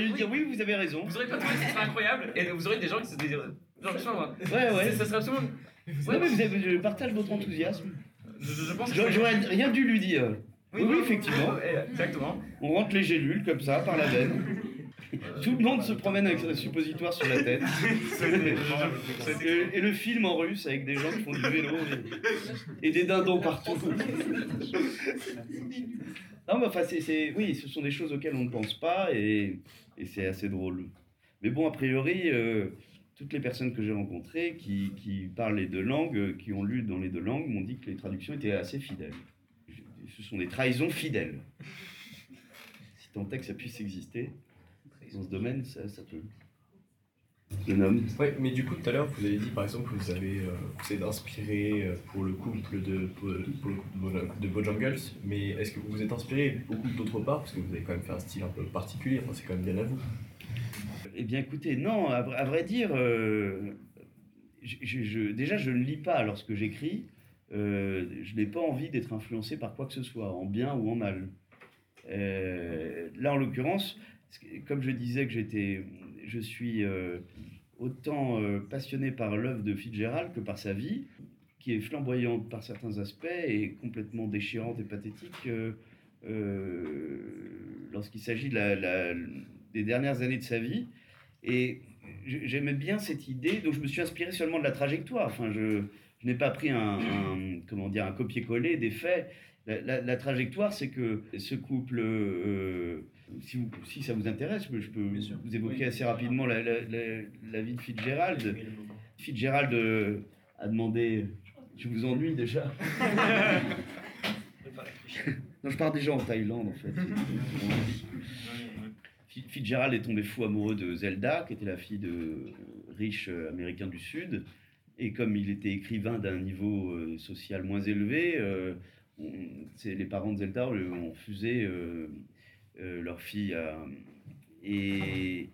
dû dire oui, vous avez raison. Vous aurez pas trouvé que ce serait incroyable et vous aurez des gens qui se disent. Genre, je moi. Ouais, ouais. Ça serait absolument. Ouais, mais vous avez, je partage votre enthousiasme. Je, je pense J'aurais rien dû lui dire. Oui, oui, effectivement. Exactement. On rentre les gélules comme ça par la veine. Tout le monde se promène avec un suppositoire sur la tête. et, le film en russe avec des gens qui font du vélo et, des dindons partout. Non, mais enfin, c'est, oui, ce sont des choses auxquelles on ne pense pas et, c'est assez drôle. Mais bon, a priori, euh, toutes les personnes que j'ai rencontrées qui, qui, parlent les deux langues, qui ont lu dans les deux langues, m'ont dit que les traductions étaient assez fidèles. Ce sont des trahisons fidèles. Si tant est que ça puisse exister dans ce domaine, ça, ça peut. Oui, mais du coup, tout à l'heure, vous avez dit par exemple que vous avez, euh, vous êtes inspiré euh, pour le couple de, pour, le couple de Bojangles, mais est-ce que vous vous êtes inspiré beaucoup d'autre part? Parce que vous avez quand même fait un style un peu particulier, enfin, c'est quand même bien à vous. Eh bien, écoutez, non, à, vrai dire, euh, je, déjà, je ne lis pas lorsque j'écris. Je n'ai pas envie d'être influencé par quoi que ce soit, en bien ou en mal. là, en l'occurrence, comme je disais que j'étais, je suis euh, autant euh, passionné par l'œuvre de Fitzgerald que par sa vie, qui est flamboyante par certains aspects et complètement déchirante et pathétique euh, lorsqu'il s'agit des dernières années de sa vie. Et j'aimais bien cette idée, donc je me suis inspiré seulement de la trajectoire. Enfin, je, n'ai pas pris un, comment dire, un copier-coller des faits. La, trajectoire, c'est que ce couple si, si, ça vous intéresse, je peux vous évoquer assez rapidement la, la, vie de Fitzgerald. Fitzgerald euh, a demandé. Je vous ennuie déjà Non, je pars déjà en Thaïlande en fait. Fitzgerald est tombé fou amoureux de Zelda, qui était la fille de riches euh, américains du Sud. Et comme il était écrivain d'un niveau euh, social moins élevé, les parents de Zelda ont fusé euh, leur fille. et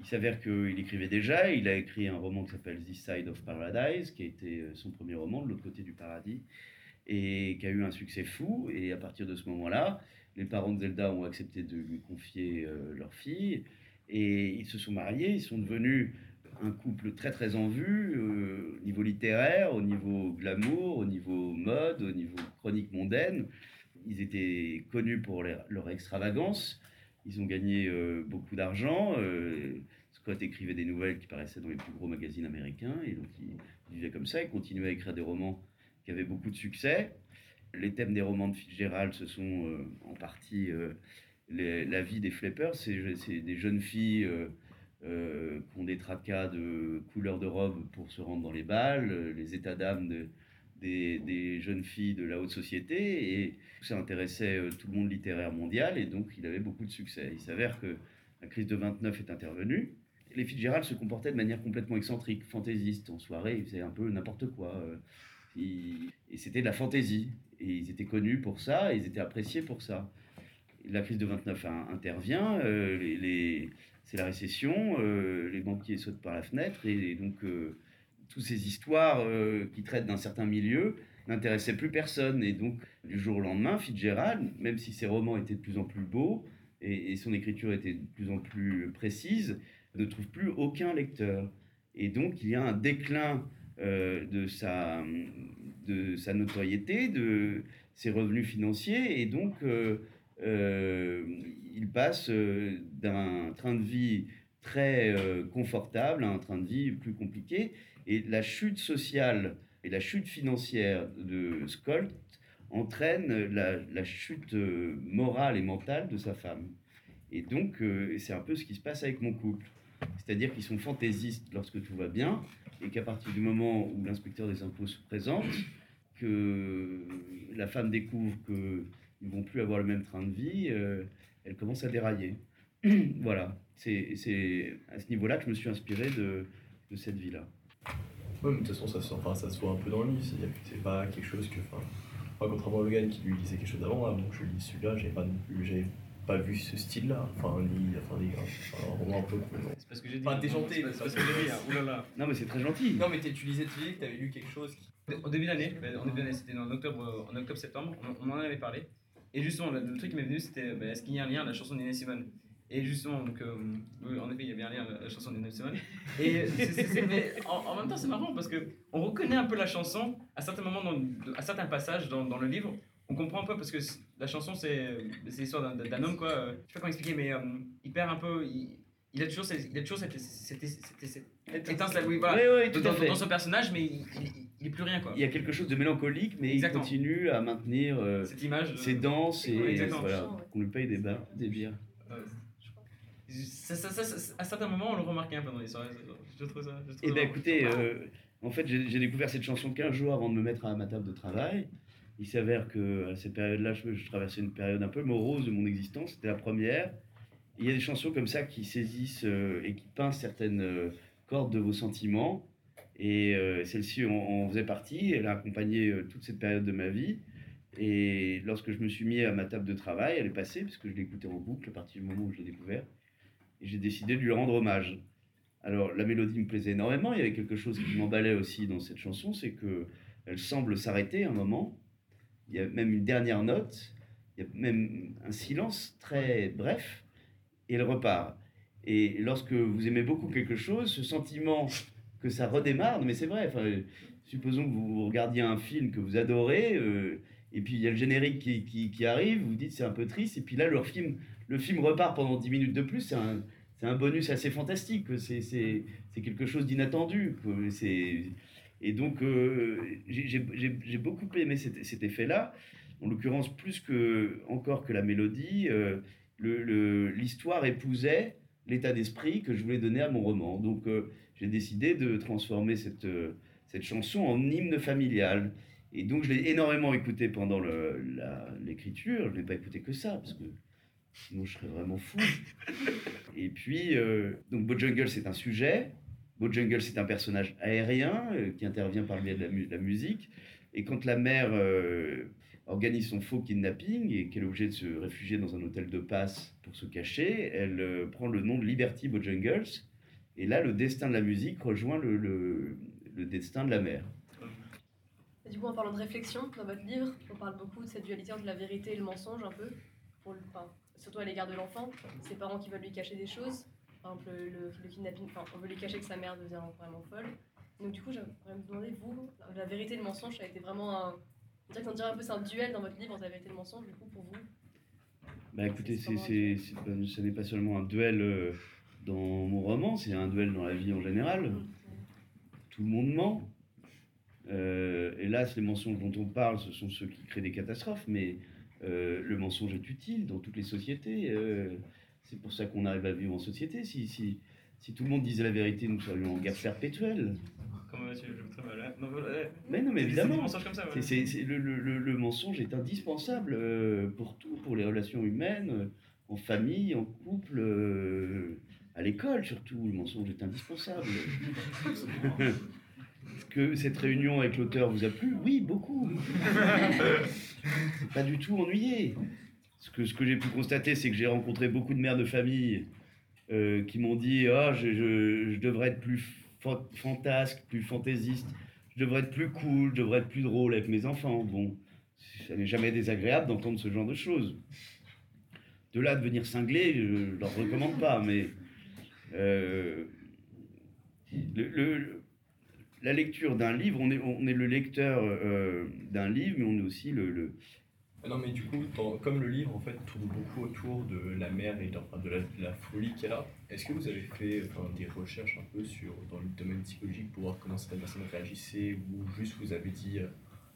il s'avère qu'il écrivait déjà. Il a écrit un roman qui s'appelle This Side of Paradise, qui a été euh, son premier roman, de l'autre côté du paradis, et qui a eu un succès fou. Et à partir de ce moment-là, les parents de Zelda ont accepté de lui confier euh, leur fille. Et ils se sont mariés, ils sont devenus un couple très très en vue au niveau littéraire, au niveau glamour, au niveau mode, au niveau chronique mondaine ils étaient connus pour leur extravagance. Ils ont gagné euh, beaucoup d'argent. Euh, Scott écrivait des nouvelles qui paraissaient dans les plus gros magazines américains. Et donc, il, vivait comme ça. Il continuait à écrire des romans qui avaient beaucoup de succès. Les thèmes des romans de Fitzgerald, ce sont euh, en partie la vie des flippers. C'est des jeunes filles qui ont des tracas de couleur de robe pour se rendre dans les balles, les états d'âme de, des, jeunes filles de la haute société et ça intéressait euh, tout le monde littéraire mondial et donc il avait beaucoup de succès. Il s'avère que la crise de 29 est intervenue. Les Fitzgerald se comportaient de manière complètement excentrique, fantaisiste. En soirée, ils faisaient un peu n'importe quoi. Euh, et c'était de la fantaisie. Et ils étaient connus pour ça, et ils étaient appréciés pour ça. La crise de 29 intervient, euh, les, c'est la récession, les banquiers sautent par la fenêtre, et, donc toutes ces histoires euh, qui traitent d'un certain milieu n'intéressaient plus personne. Et donc, du jour au lendemain, Fitzgerald, même si ses romans étaient de plus en plus beaux et, son écriture était de plus en plus précise, ne trouve plus aucun lecteur. Et donc, il y a un déclin euh, de, sa, notoriété, de ses revenus financiers, et donc euh, euh, il passe d'un train de vie très confortable à un train de vie plus compliqué. Et la chute sociale et la chute financière de Skolt entraîne la, chute morale et mentale de sa femme. Et donc, c'est un peu ce qui se passe avec mon couple. C'est-à-dire qu'ils sont fantaisistes lorsque tout va bien, et qu'à partir du moment où l'inspecteur des impôts se présente, que la femme découvre qu'ils ne vont plus avoir le même train de vie, euh, elle commence à dérailler. voilà, c'est à ce niveau-là que je me suis inspiré de, de cette vie-là. Oui, mais de toute façon, ça, enfin, ça se voit un peu dans le livre, c'est-à-dire que c'est pas quelque chose que. Enfin, contrairement à Logan qui lui lisait quelque chose d'avant, moi je lis celui-là, j'avais pas non plus pas vu ce style-là. Enfin, ni, enfin, un roman un peu. C'est parce que j'ai dit. Enfin, déjanté. C'est parce que j'ai dit, hein. oulala. Non, mais c'est très gentil. Non, mais tu lisais tu disais que t'avais lu quelque chose qui. Au début d'année, en début d'année, c'était en octobre, en octobre-septembre, on, en avait parlé. Et justement, le, truc qui m'est venu, c'était ben, est-ce qu'il y a un lien à la chanson d'Inès Simone? Et justement, donc, euh, en effet, il y a bien un lien à la chanson d'Inès Simone. Et mais en, même temps, c'est marrant parce qu'on reconnaît un peu la chanson à certains moments, dans, à certains passages dans, dans le livre on comprend un peu parce que la chanson c'est l'histoire d'un homme quoi. Je sais pas comment expliquer mais euh, il perd un peu. Il, a toujours, il a toujours cette, cette, cette, étincelle oui, voilà, tout dans, à fait. dans, son personnage mais il, il, est plus rien quoi. Il y a quelque chose de mélancolique mais il continue à maintenir euh, cette image, ses danses et voilà, qu'on lui paye des, bar, des bières. Ça, ça, ça, à certains moments on le remarquait un peu dans l'histoire. Je trouve ça. et eh ben écoutez, euh, en fait j'ai découvert cette chanson 15 jours avant de me mettre à ma table de travail il s'avère que à cette période-là, je, traversais une période un peu morose de mon existence. C'était la première. il y a des chansons comme ça qui saisissent euh, et qui pincent certaines euh, cordes de vos sentiments. Et euh, celle-ci en, faisait partie. Elle a accompagné toute cette période de ma vie. Et lorsque je me suis mis à ma table de travail, elle est passée, puisque je l'écoutais en boucle à partir du moment où je l'ai découvert. Et j'ai décidé de lui rendre hommage. Alors, la mélodie me plaisait énormément. Il y avait quelque chose qui m'emballait aussi dans cette chanson, c'est que elle semble s'arrêter un moment il y a même une dernière note, il y a même un silence très bref, et elle repart. Et lorsque vous aimez beaucoup quelque chose, ce sentiment que ça redémarre, mais c'est vrai, enfin, supposons que vous regardiez un film que vous adorez, euh, et puis il y a le générique qui, qui, arrive, vous dites c'est un peu triste, et puis là le film, le film repart pendant 10 minutes de plus, c'est un, un, bonus assez fantastique, c'est quelque chose d'inattendu. Et donc, euh, j'ai beaucoup aimé cet, cet effet-là. En l'occurrence, plus que, encore que la mélodie, euh, l'histoire épousait l'état d'esprit que je voulais donner à mon roman. Donc, euh, j'ai décidé de transformer cette, cette chanson en hymne familial. Et donc, je l'ai énormément écouté pendant l'écriture. Je n'ai pas écouté que ça, parce que sinon je serais vraiment fou. Et puis, donc, Bojungle, c'est un sujet. Bojungle, c'est un personnage aérien euh, qui intervient par le biais de la, musique. Et quand la mère euh, organise son faux kidnapping et qu'elle est obligée de se réfugier dans un hôtel de passe pour se cacher, elle euh, prend le nom de Liberty Bojangles. Et là, le destin de la musique rejoint le, le, destin de la mère. du coup, en parlant de réflexion, dans votre livre, on parle beaucoup de cette dualité entre la vérité et le mensonge, un peu, pour le, surtout à l'égard de l'enfant, ses parents qui veulent lui cacher des choses, par exemple, le, kidnapping, enfin, on veut lui cacher que sa mère devient vraiment folle. Donc, du coup, j'aimerais me demander, vous, la vérité et le mensonge, ça a été vraiment un. On dirait, un peu c'est un duel dans votre livre entre la vérité et le mensonge, du coup, pour vous Bah écoutez, c'est, ce n'est pas seulement un duel euh, dans mon roman, c'est un duel dans la vie en général. Tout le monde ment. Euh, hélas, les mensonges dont on parle, ce sont ceux qui créent des catastrophes, mais euh, le mensonge est utile dans toutes les sociétés. Euh, c'est pour ça qu'on arrive à vivre en société. Si, si, si tout le monde disait la vérité, nous serions en guerre perpétuelle. Je mal. Non, mais non, mais évidemment. Le, mensonge est indispensable euh, pour tout, pour les relations humaines, en famille, en couple, euh, à l'école surtout. Le mensonge est indispensable. Est-ce que cette réunion avec l'auteur vous a plu? Oui, beaucoup. pas du tout ennuyé ce que, j'ai pu constater, c'est que j'ai rencontré beaucoup de mères de famille euh, qui m'ont dit Ah, je, devrais être plus fantasque, plus fantaisiste, je devrais être plus cool, je devrais être plus drôle avec mes enfants. Bon, ça n'est jamais désagréable d'entendre ce genre de choses. De là, devenir cinglé, je ne leur recommande pas, mais Euh, la lecture d'un livre, on est, le lecteur euh, d'un livre, mais on est aussi le, ah non, mais du coup, comme le livre en fait tourne beaucoup autour de la mer et de, la, folie qu'elle a, est-ce que vous avez fait des recherches un peu sur, dans le domaine psychologique pour voir comment cette personne réagissait ou juste vous avez dit euh,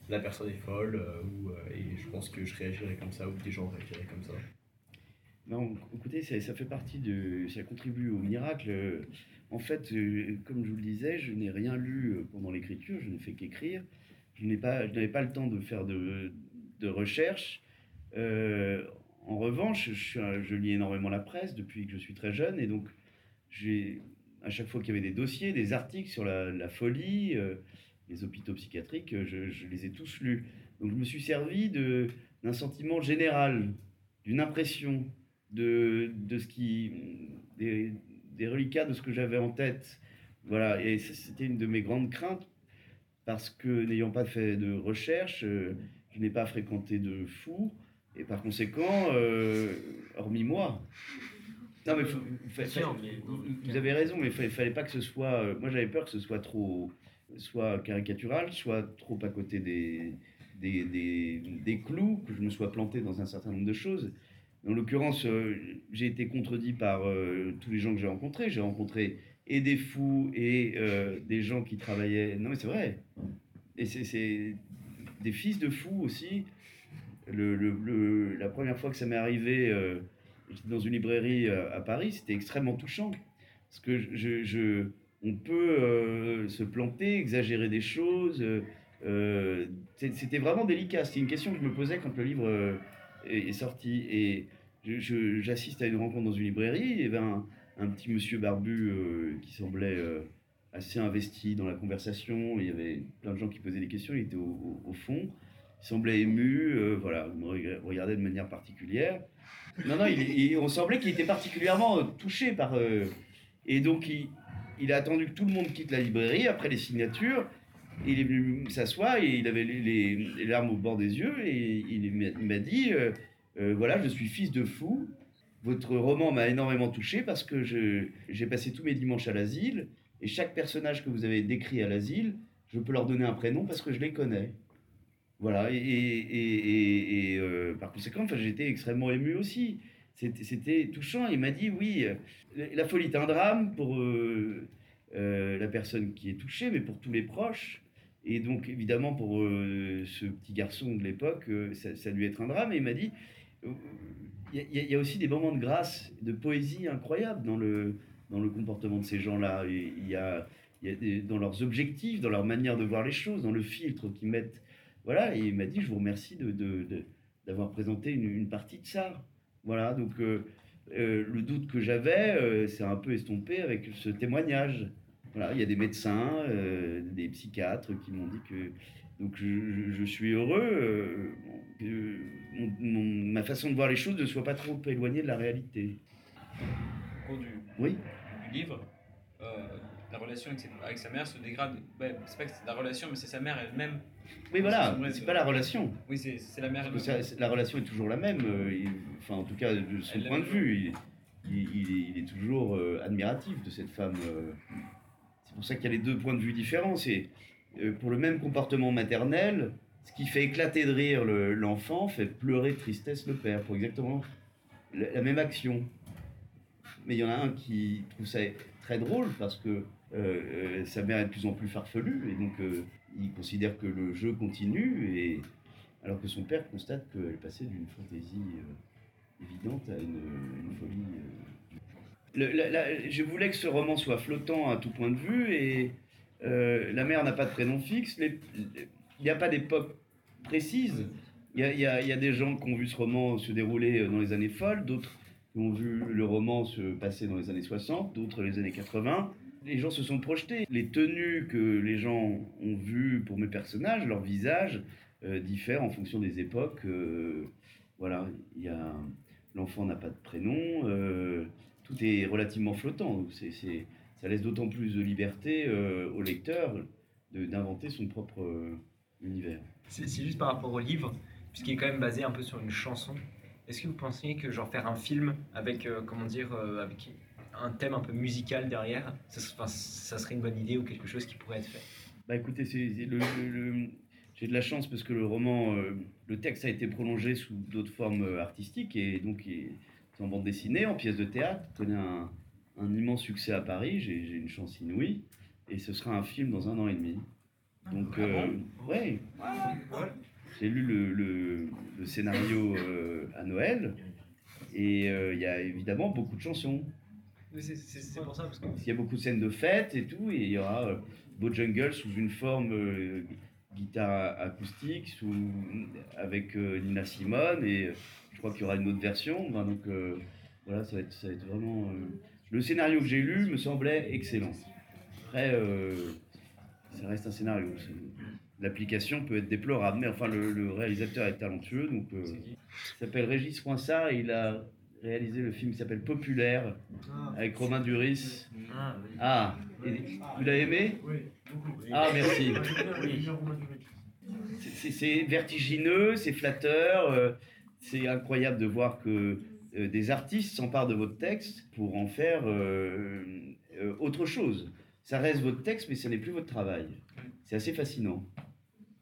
la personne est folle ou, et je pense que je réagirais comme ça ou des gens réagiraient comme ça? Non, écoutez, ça, fait partie de. ça contribue au miracle. En fait, euh, comme je vous le disais, je n'ai rien lu euh, pendant l'écriture, je n'ai fait qu'écrire. Je n'avais pas, le temps de faire de, recherche. Euh, en revanche, je, lis énormément la presse depuis que je suis très jeune, et donc à chaque fois qu'il y avait des dossiers, des articles sur la, folie, les hôpitaux psychiatriques, je, les ai tous lus. Donc je me suis servi d'un sentiment général, d'une impression de, de ce qui des reliquats de ce que j'avais en tête. Voilà, et c'était une de mes grandes craintes, parce que n'ayant pas fait de recherche, euh, je n'ai pas fréquenté de fous, et par conséquent, euh, hormis moi. Non, mais, vous avez raison, mais il ne fallait pas que ce soit. Euh, moi, j'avais peur que ce soit trop. soit caricatural, soit trop à côté des, des, des, des clous, que je me sois planté dans un certain nombre de choses. En l'occurrence, euh, j'ai été contredit par euh, tous les gens que j'ai rencontrés. J'ai rencontré et des fous et euh, des gens qui travaillaient. Non, mais c'est vrai. Et c'est des fils de fous aussi. La première fois que ça m'est arrivé, j'étais dans une librairie à Paris, c'était extrêmement touchant. Parce que je, on peut se planter, exagérer des choses. c'était vraiment délicat. C'était une question que je me posais quand le livre est, sorti. Et j'assiste à une rencontre dans une librairie. Il y avait un, petit monsieur barbu euh, qui semblait euh, assez investi dans la conversation. Il y avait plein de gens qui posaient des questions. Il était au, fond. Il semblait ému. Euh, voilà, il me regardait de manière particulière. Non, non, il, on semblait qu'il était particulièrement touché par. et donc, il, il, a attendu que tout le monde quitte la librairie après les signatures. Il est venu s'asseoir et il avait les, larmes au bord des yeux et il m'a dit euh, voilà, je suis fils de fou. Votre roman m'a énormément touché parce que j'ai passé tous mes dimanches à l'asile et chaque personnage que vous avez décrit à l'asile, je peux leur donner un prénom parce que je les connais. Voilà, et, et, euh, par conséquent, j'étais extrêmement ému aussi. C'était touchant. Il m'a dit oui, euh, la folie est un drame pour la personne qui est touchée, mais pour tous les proches. Et donc, évidemment, pour ce petit garçon de l'époque, ça, ça, lui être un drame. Et il m'a dit il y, a aussi des moments de grâce, de poésie incroyables dans le, dans le comportement de ces gens-là. Il y a, dans leurs objectifs, dans leur manière de voir les choses, dans le filtre qu'ils mettent. Voilà, et il m'a dit, je vous remercie de, d'avoir présenté une, partie de ça. Voilà, donc euh, euh, le doute que j'avais, euh, c'est un peu estompé avec ce témoignage. Voilà, il y a des médecins, des psychiatres qui m'ont dit que donc je, suis heureux euh, que ma façon de voir les choses ne soit pas trop éloignée de la réalité. Au cours du, oui. du livre, euh, la relation avec, sa mère se dégrade. Ouais, c'est pas que c'est la relation, mais c'est sa mère elle-même. Oui, voilà, c'est pas la relation. Oui, c'est la mère. la relation est toujours la même. Euh, enfin, en tout cas, de son point de vue, il, est, toujours admiratif de cette femme. C'est pour ça qu'il y a les deux points de vue différents. C'est euh, pour le même comportement maternel, ce qui fait éclater de rire l'enfant fait pleurer de tristesse le père, pour exactement la, même action. Mais il y en a un qui trouve ça très drôle parce que euh, euh, sa mère est de plus en plus farfelue et donc il considère que le jeu continue et alors que son père constate qu'elle passait d'une fantaisie évidente à une, folie. Je voulais que ce roman soit flottant à tout point de vue et euh, la mère n'a pas de prénom fixe. il n'y a pas d'époque précise. Il y, a, des gens qui ont vu ce roman se dérouler euh, dans les années folles, d'autres qui ont vu le roman se passer dans les années 60, d'autres les années 80. Les gens se sont projetés. Les tenues que les gens ont vues pour mes personnages, leur visage, euh, diffèrent en fonction des époques. voilà, l'enfant n'a pas de prénom. Tout est relativement flottant. C'est ça laisse d'autant plus de liberté euh, au lecteur d'inventer son propre euh, univers. C'est juste par rapport au livre, puisqu'il est quand même basé un peu sur une chanson. Est-ce que vous pensez que genre faire un film avec, euh, comment dire, avec un thème un peu musical derrière, ça, enfin, ça serait une bonne idée ou quelque chose qui pourrait être fait? Bah écoutez, j'ai de la chance parce que le roman, le texte a été prolongé sous d'autres formes artistiques et donc en bande dessinée, en pièce de théâtre, connaît un, un immense succès à Paris, j'ai, une chance inouïe et ce sera un film dans un an et demi. Donc, Ah euh, ouais, j'ai lu le, le, le scénario euh, à Noël et euh, il y a évidemment beaucoup de chansons. C'est pour ça parce que Il y a beaucoup de scènes de fête et tout, et il y aura Beau Jungle sous une forme guitare acoustique, sous, avec euh, Nina Simone, et euh, je crois qu'il y aura une autre version. Enfin, donc euh, voilà, ça va être, ça va être vraiment. euh, Le scénario que j'ai lu me semblait excellent. Après, ça reste un scénario. L'application peut être déplorable, mais enfin, le, le réalisateur est talentueux, donc il s'appelle Régis Poinsard et il a réalisé le film qui s'appelle Populaire avec Romain Duris. Ah, et vous l'avez aimé Ah, merci. C'est- vertigineux, c'est flatteur, euh, c'est incroyable de voir que euh, des artistes s'emparent de votre texte pour en faire euh, autre chose. Ça reste votre texte, mais ce n'est plus votre travail. C'est assez fascinant.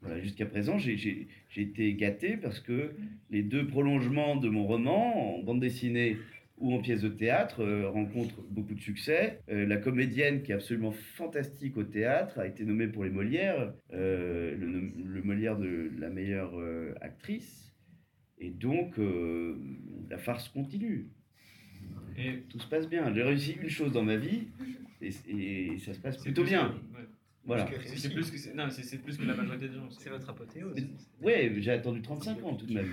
Voilà, Jusqu'à présent, j'ai été gâté parce que les deux prolongements de mon roman, en bande dessinée ou en pièce de théâtre, euh, rencontrent beaucoup de succès. Euh, la comédienne, qui est absolument fantastique au théâtre, a été nommée pour les Molières, euh, le, Molière de la meilleure euh, actrice. Et donc, euh, la farce continue. Et Tout se passe bien. J'ai réussi une chose dans ma vie et, et ça se passe plutôt bien. que- ouais. Voilà. C'est plus que c'est- plus la majorité des gens. c'est votre apothéose. Ouais, j'ai attendu 35 ans toute ma vie.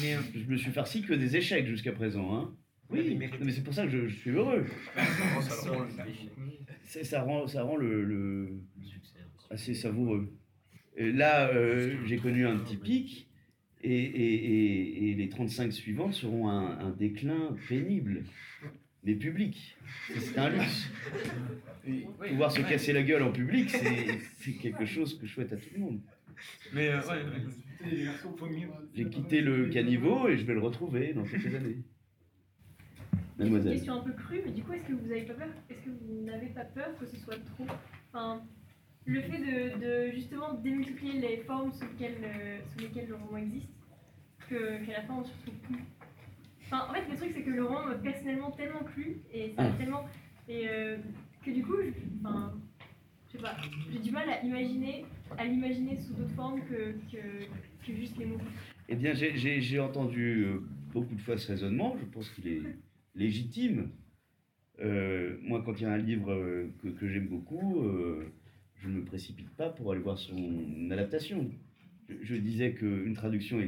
Mais euh, Je me suis farci que des échecs jusqu'à présent. Hein. Oui, mais c'est pour ça que je, je suis heureux. Ça rend Ça rend, le, le- assez savoureux. Et là, euh, j'ai connu un petit pic, et, et- et- et les 35 suivantes seront un, un déclin pénible, mais public. C'est un luxe. Pouvoir se casser la gueule en public, c'est quelque chose que je souhaite à tout le monde. Mais euh, ouais. J'ai quitté le caniveau et je vais le retrouver dans quelques années. Une Mademoiselle. question un peu crue, mais du coup, est-ce que vous avez pas peur? Est-ce que vous n'avez pas peur que ce soit trop? Enfin, le fait de, de justement démultiplier les formes sous lesquelles, euh, sous lesquelles le roman existe, que qu'à la fin on se retrouve plus. Enfin, en fait, le truc c'est que le roman m'a personnellement tellement plu et ça Ah. tellement et euh, que du coup, je, enfin, je sais pas, j'ai du mal à imaginer, à l'imaginer sous d'autres formes que, que, que juste les mots. Eh bien, j'ai- j'ai j'ai entendu euh, beaucoup de fois ce raisonnement. Je pense qu'il est légitime. Euh, moi, quand il y a un livre euh, que, j'aime beaucoup, euh, je ne me précipite pas pour aller voir son adaptation. Je, je disais qu'une traduction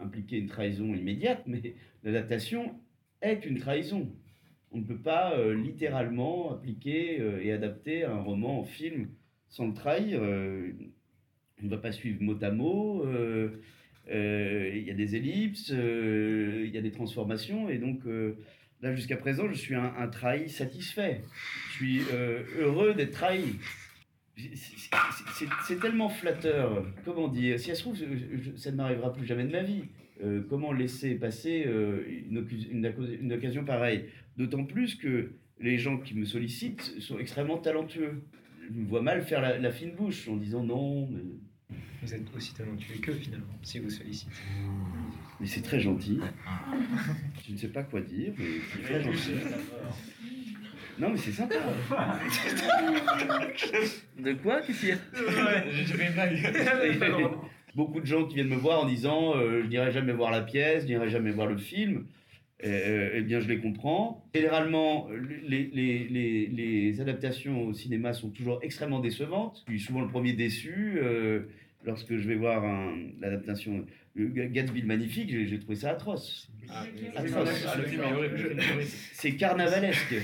impliquait une trahison immédiate, mais l'adaptation est une trahison. On ne peut pas littéralement appliquer et adapter un roman en film sans le trahir. on ne va pas suivre mot à mot. il y a des ellipses, il y a des transformations, et donc là jusqu'à présent, je suis un, trahi satisfait. Je suis euh, heureux d'être trahi. C'est- tellement flatteur. Comment dire? Si ça se trouve, ça ne m'arrivera plus jamais de ma vie. Euh, comment laisser passer euh, une, occasion- pareille? D'autant plus que les gens qui me sollicitent sont extrêmement talentueux. Je me vois mal faire la, fine bouche en disant non, Vous êtes aussi talentueux que finalement, si vous sollicitez. Mais c'est très gentil. Je ne sais pas quoi dire, mais c'est très gentil. Non, mais c'est sympa. De quoi Qu'est-ce qu'il y a J'ai fait une blague. Beaucoup de gens qui viennent me voir en disant euh, je n'irai jamais voir la pièce, je n'irai jamais voir le film. Euh, eh bien, je les comprends. Généralement, les, les, les, les adaptations au cinéma sont toujours extrêmement décevantes. Je suis souvent le premier déçu. euh, lorsque je vais voir l'adaptation de Gatsby le Magnifique, j'ai trouvé ça atroce. Ah. C'est carnavalesque.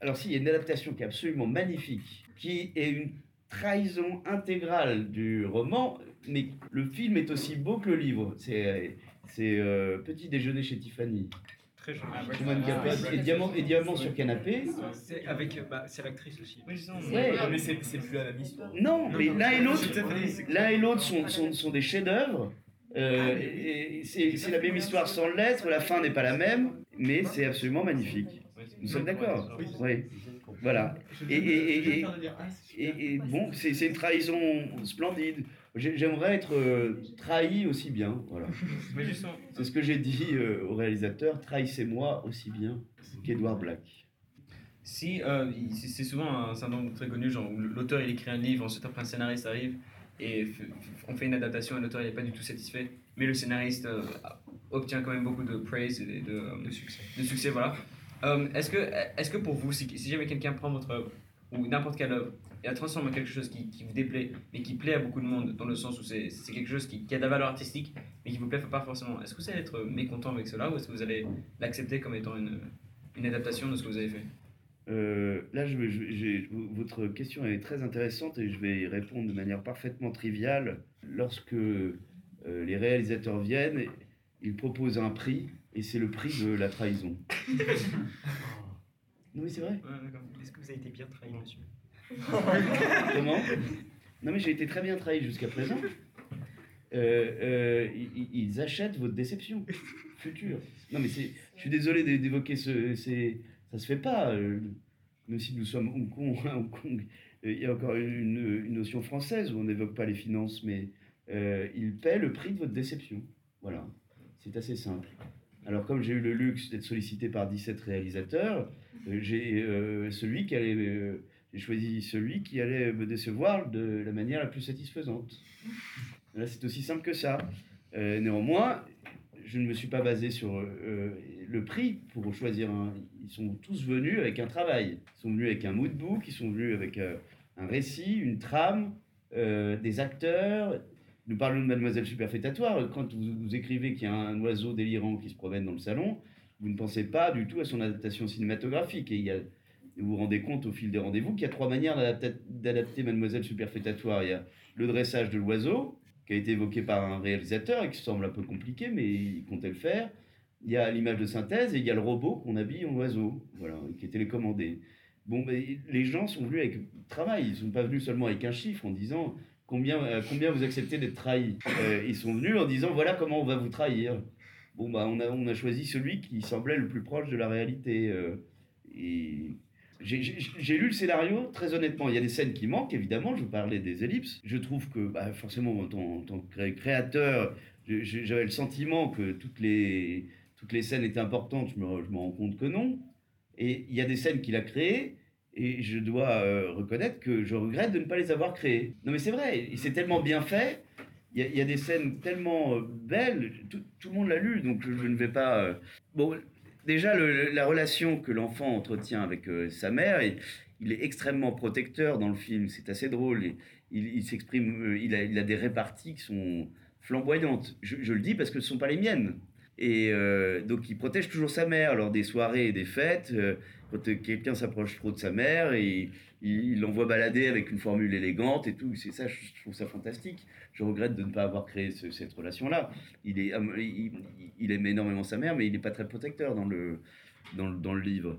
Alors si, il y a une adaptation qui est absolument magnifique, qui est une trahison intégrale du roman, mais le film est aussi beau que le livre. C'est c'est, euh, Petit déjeuner chez Tiffany. Très joli. Truman Capote et Diamant, et Diamant sur canapé. C'est avec, bah, c'est l'actrice aussi. Oui. Ouais. mais c'est c'est plus la même histoire. Non, mais l'un et l'autre, à l'un et l'autre sont, sont, sont des chefs-d'œuvre. Euh, et et c'est c'est la même histoire sans l'être. La fin n'est pas la même, mais c'est absolument magnifique. Nous sommes d'accord Oui. Voilà. Et, et- et- ah, et- et bon, c'est c'est une trahison splendide. J'ai- J'aimerais être euh, trahi aussi bien. Voilà. C'est ce que j'ai dit euh, au réalisateur. Trahissez-moi aussi bien qu'Edouard Black. Si, euh, c'est souvent un syndrome très connu, genre où l'auteur il écrit un livre, ensuite après un scénariste arrive et on fait une adaptation et l'auteur n'est pas du tout satisfait, mais le scénariste obtient quand même beaucoup de praise et de, De succès. de succès, voilà. Est-ce que, est que pour vous, si, si jamais quelqu'un prend votre œuvre ou n'importe quelle œuvre et la transforme en quelque chose qui, qui vous déplaît, mais qui plaît à beaucoup de monde, dans le sens où c'est quelque chose qui, qui a de la valeur artistique, mais qui vous plaît pas forcément, est-ce que vous allez être mécontent avec cela ou est-ce que vous allez l'accepter comme étant une, une adaptation de ce que vous avez fait? Euh, là, je, je votre question est très intéressante et je vais y répondre de manière parfaitement triviale. Lorsque euh, les réalisateurs viennent, ils proposent un prix et c'est le prix de la trahison. Non mais c'est vrai. Ouais. Est-ce que vous avez été bien trahi, monsieur? Comment Non mais j'ai été très bien trahi jusqu'à présent. Euh, euh, ils, achètent votre déception future. Non mais c'est, je suis désolé d'é- d'évoquer ce, c'est, ça se fait pas. euh, Même si nous sommes Hong Kong, Hong Kong, il y a encore une, une notion française où on n'évoque pas les finances, mais ils paient le prix de votre déception. Voilà, c'est assez simple. Alors comme j'ai eu le luxe d'être sollicité par 17 réalisateurs, j'ai celui qui allait j'ai choisi celui qui allait me décevoir de la manière la plus satisfaisante. Là, c'est aussi simple que ça. Euh, néanmoins, je ne me suis pas basé sur euh, le prix pour choisir un. Ils sont tous venus avec un travail. Ils sont venus avec un moodbook, ils sont venus avec euh, un récit, une trame, des acteurs. Nous parlons de Mademoiselle Superfétatoire. Quand vous, vous écrivez qu'il y a un oiseau délirant qui se promène dans le salon, vous ne pensez pas du tout à son adaptation cinématographique. Et il y a vous vous rendez compte au fil des rendez-vous qu'il y a trois manières d'adapter- Mademoiselle Superfétatoire. Il y a le dressage de l'oiseau, qui a été évoqué par un réalisateur et qui semble un peu compliqué, mais il comptait le faire. Il y a l'image de synthèse et il y a le robot qu'on habille en oiseau, voilà, qui est télécommandé. Bon, les gens sont venus avec travail, ils ne sont pas venus seulement avec un chiffre en disant combien, euh, combien vous acceptez d'être trahi. Euh, ils sont venus en disant voilà comment on va vous trahir. Bon, bah, on a, on a choisi celui qui semblait le plus proche de la réalité. euh, et j'ai- lu le scénario, très honnêtement. Il y a des scènes qui manquent, évidemment. Je vous parlais des ellipses. Je trouve que, bah, forcément, en tant, que cré- créateur, j'avais le sentiment que toutes les, toutes les scènes étaient importantes. Je me, rends compte que non. Et il y a des scènes qu'il a créées. Et je dois euh, reconnaître que je regrette de ne pas les avoir créées. Non, mais c'est vrai, et c'est tellement bien fait. Il y, a- il des scènes tellement euh, belles. Tout, le monde l'a lu, donc je, je ne vais pas. euh, Bon, déjà, la relation que l'enfant entretient avec euh, sa mère, il, il est extrêmement protecteur dans le film. C'est assez drôle. Il s'exprime, euh, il, a, des réparties qui sont flamboyantes. Je, le dis parce que ce ne sont pas les miennes. Et euh, donc, il protège toujours sa mère lors des soirées et des fêtes. quand quelqu'un s'approche trop de sa mère, et il l'envoie balader avec une formule élégante et tout. C'est ça, je trouve ça fantastique. Je regrette de ne pas avoir créé ce- cette relation-là. Am- il, aime énormément sa mère, mais il n'est pas très protecteur dans le, dans, le- livre.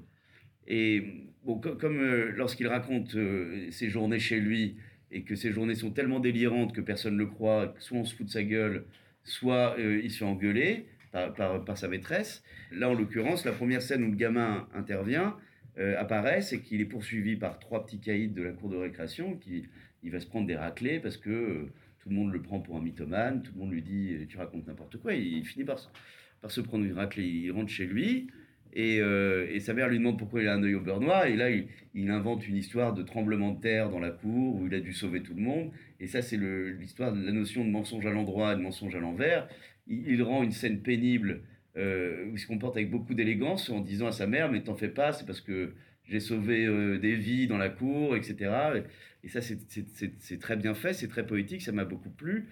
Et bon, co- comme euh, lorsqu'il raconte euh, ses journées chez lui, et que ces journées sont tellement délirantes que personne ne le croit, soit on se fout de sa gueule, soit euh, il se fait engueuler par sa maîtresse. Là, en l'occurrence, la première scène où le gamin intervient euh, apparaît, c'est qu'il est poursuivi par trois petits caïds de la cour de récréation, qui il va se prendre des raclées parce que euh, tout le monde le prend pour un mythomane, tout le monde lui dit euh, tu racontes n'importe quoi, et il finit par, se- prendre une raclée, il rentre chez lui, et, et sa mère lui demande pourquoi il a un œil au beurre noir, et là il, invente une histoire de tremblement de terre dans la cour où il a dû sauver tout le monde, et ça c'est l'histoire de la notion de mensonge à l'endroit et de mensonge à l'envers. Il rend une scène pénible euh, où il se comporte avec beaucoup d'élégance en disant à sa mère mais t'en fais pas, c'est parce que j'ai sauvé euh, des vies dans la cour, etc. Et, ça c'est- très bien fait, c'est très poétique, ça m'a beaucoup plu.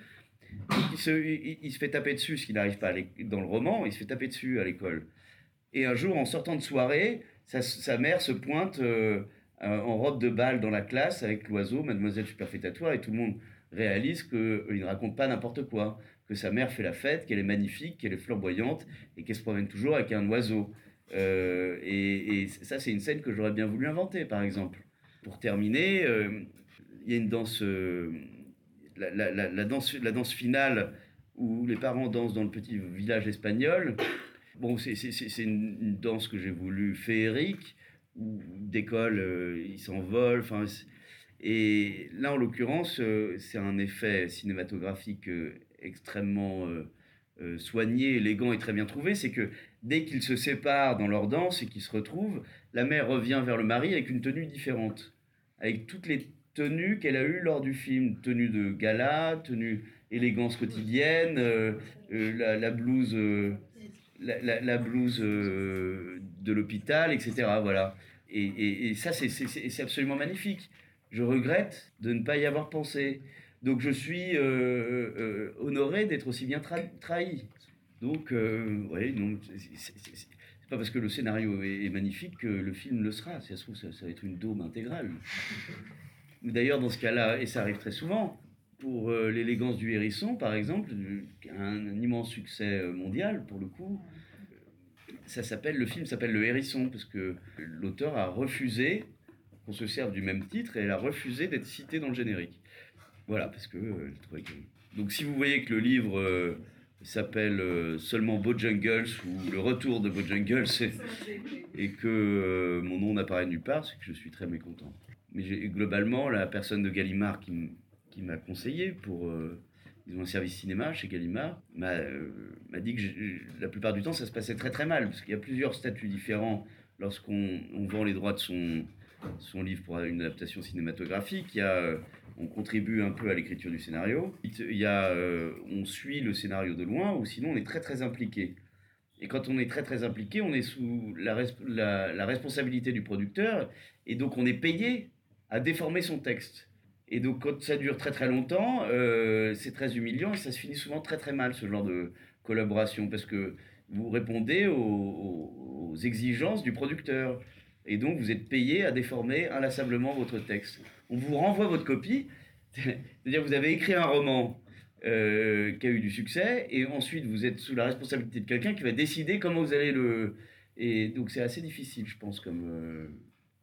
Il se, fait taper dessus, ce qu'il n'arrive pas dans le roman, il se fait taper dessus à l'école. Et un jour, en sortant de soirée, sa, sa mère se pointe euh, euh, en robe de bal dans la classe avec l'oiseau, Mademoiselle Superfétatoire, et tout le monde réalise qu'il ne raconte pas n'importe quoi, que sa mère fait la fête, qu'elle est magnifique, qu'elle est flamboyante, et qu'elle se promène toujours avec un oiseau. Euh, et, ça, c'est une scène que j'aurais bien voulu inventer, par exemple. Pour terminer, euh, il y a une danse, euh, danse, la danse finale où les parents dansent dans le petit village espagnol. Bon, c'est une danse que j'ai voulu féerique, où d'école, euh, il s'envole. Enfin, et là, en l'occurrence, c'est un effet cinématographique euh, extrêmement soigné, élégant et très bien trouvé. C'est que dès qu'ils se séparent dans leur danse et qu'ils se retrouvent, la mère revient vers le mari avec une tenue différente, avec toutes les tenues qu'elle a eues lors du film, tenue de gala, tenue élégance quotidienne, la, blouse la, blouse euh, de l'hôpital, etc. Voilà. Et, ça, c'est absolument magnifique. Je regrette de ne pas y avoir pensé. Donc je suis euh, euh, honoré d'être aussi bien trahi. Donc, oui, non, c'est pas parce que le scénario est, magnifique que le film le sera. Si ça se trouve, ça, ça va être une dôme intégrale. D'ailleurs, dans ce cas-là, et ça arrive très souvent, pour euh, l'élégance du hérisson, par exemple, un, un, immense succès euh, mondial pour le coup. Ça s'appelle, le film s'appelle Le Hérisson parce que l'auteur a refusé qu'on se serve du même titre et elle a refusé d'être citée dans le générique. Voilà, parce que euh, donc si vous voyez que le livre s'appelle seulement Bojangles ou Le Retour de Bojangles et que mon nom n'apparaît nulle part, c'est que je suis très mécontent. Mais globalement, la personne de Gallimard qui m'a conseillé pour euh, un service cinéma chez Gallimard, m'a euh, dit que la plupart du temps ça se passait très très mal, parce qu'il y a plusieurs statuts différents lorsqu'on vend les droits de son, son livre pour une adaptation cinématographique. Il y a, euh, on contribue un peu à l'écriture du scénario, il y a, on suit le scénario de loin, ou sinon on est très très impliqué. Et quand on est très très impliqué, on est sous la responsabilité du producteur, et donc on est payé à déformer son texte. Et donc, quand ça dure très très longtemps, euh, c'est très humiliant et ça se finit souvent très très mal, ce genre de collaboration, parce que vous répondez aux, exigences du producteur. Et donc, vous êtes payé à déformer inlassablement votre texte. On vous renvoie votre copie, c'est-à-dire vous avez écrit un roman euh, qui a eu du succès, et ensuite vous êtes sous la responsabilité de quelqu'un qui va décider comment vous allez le... Et donc, c'est assez difficile, je pense, comme, euh,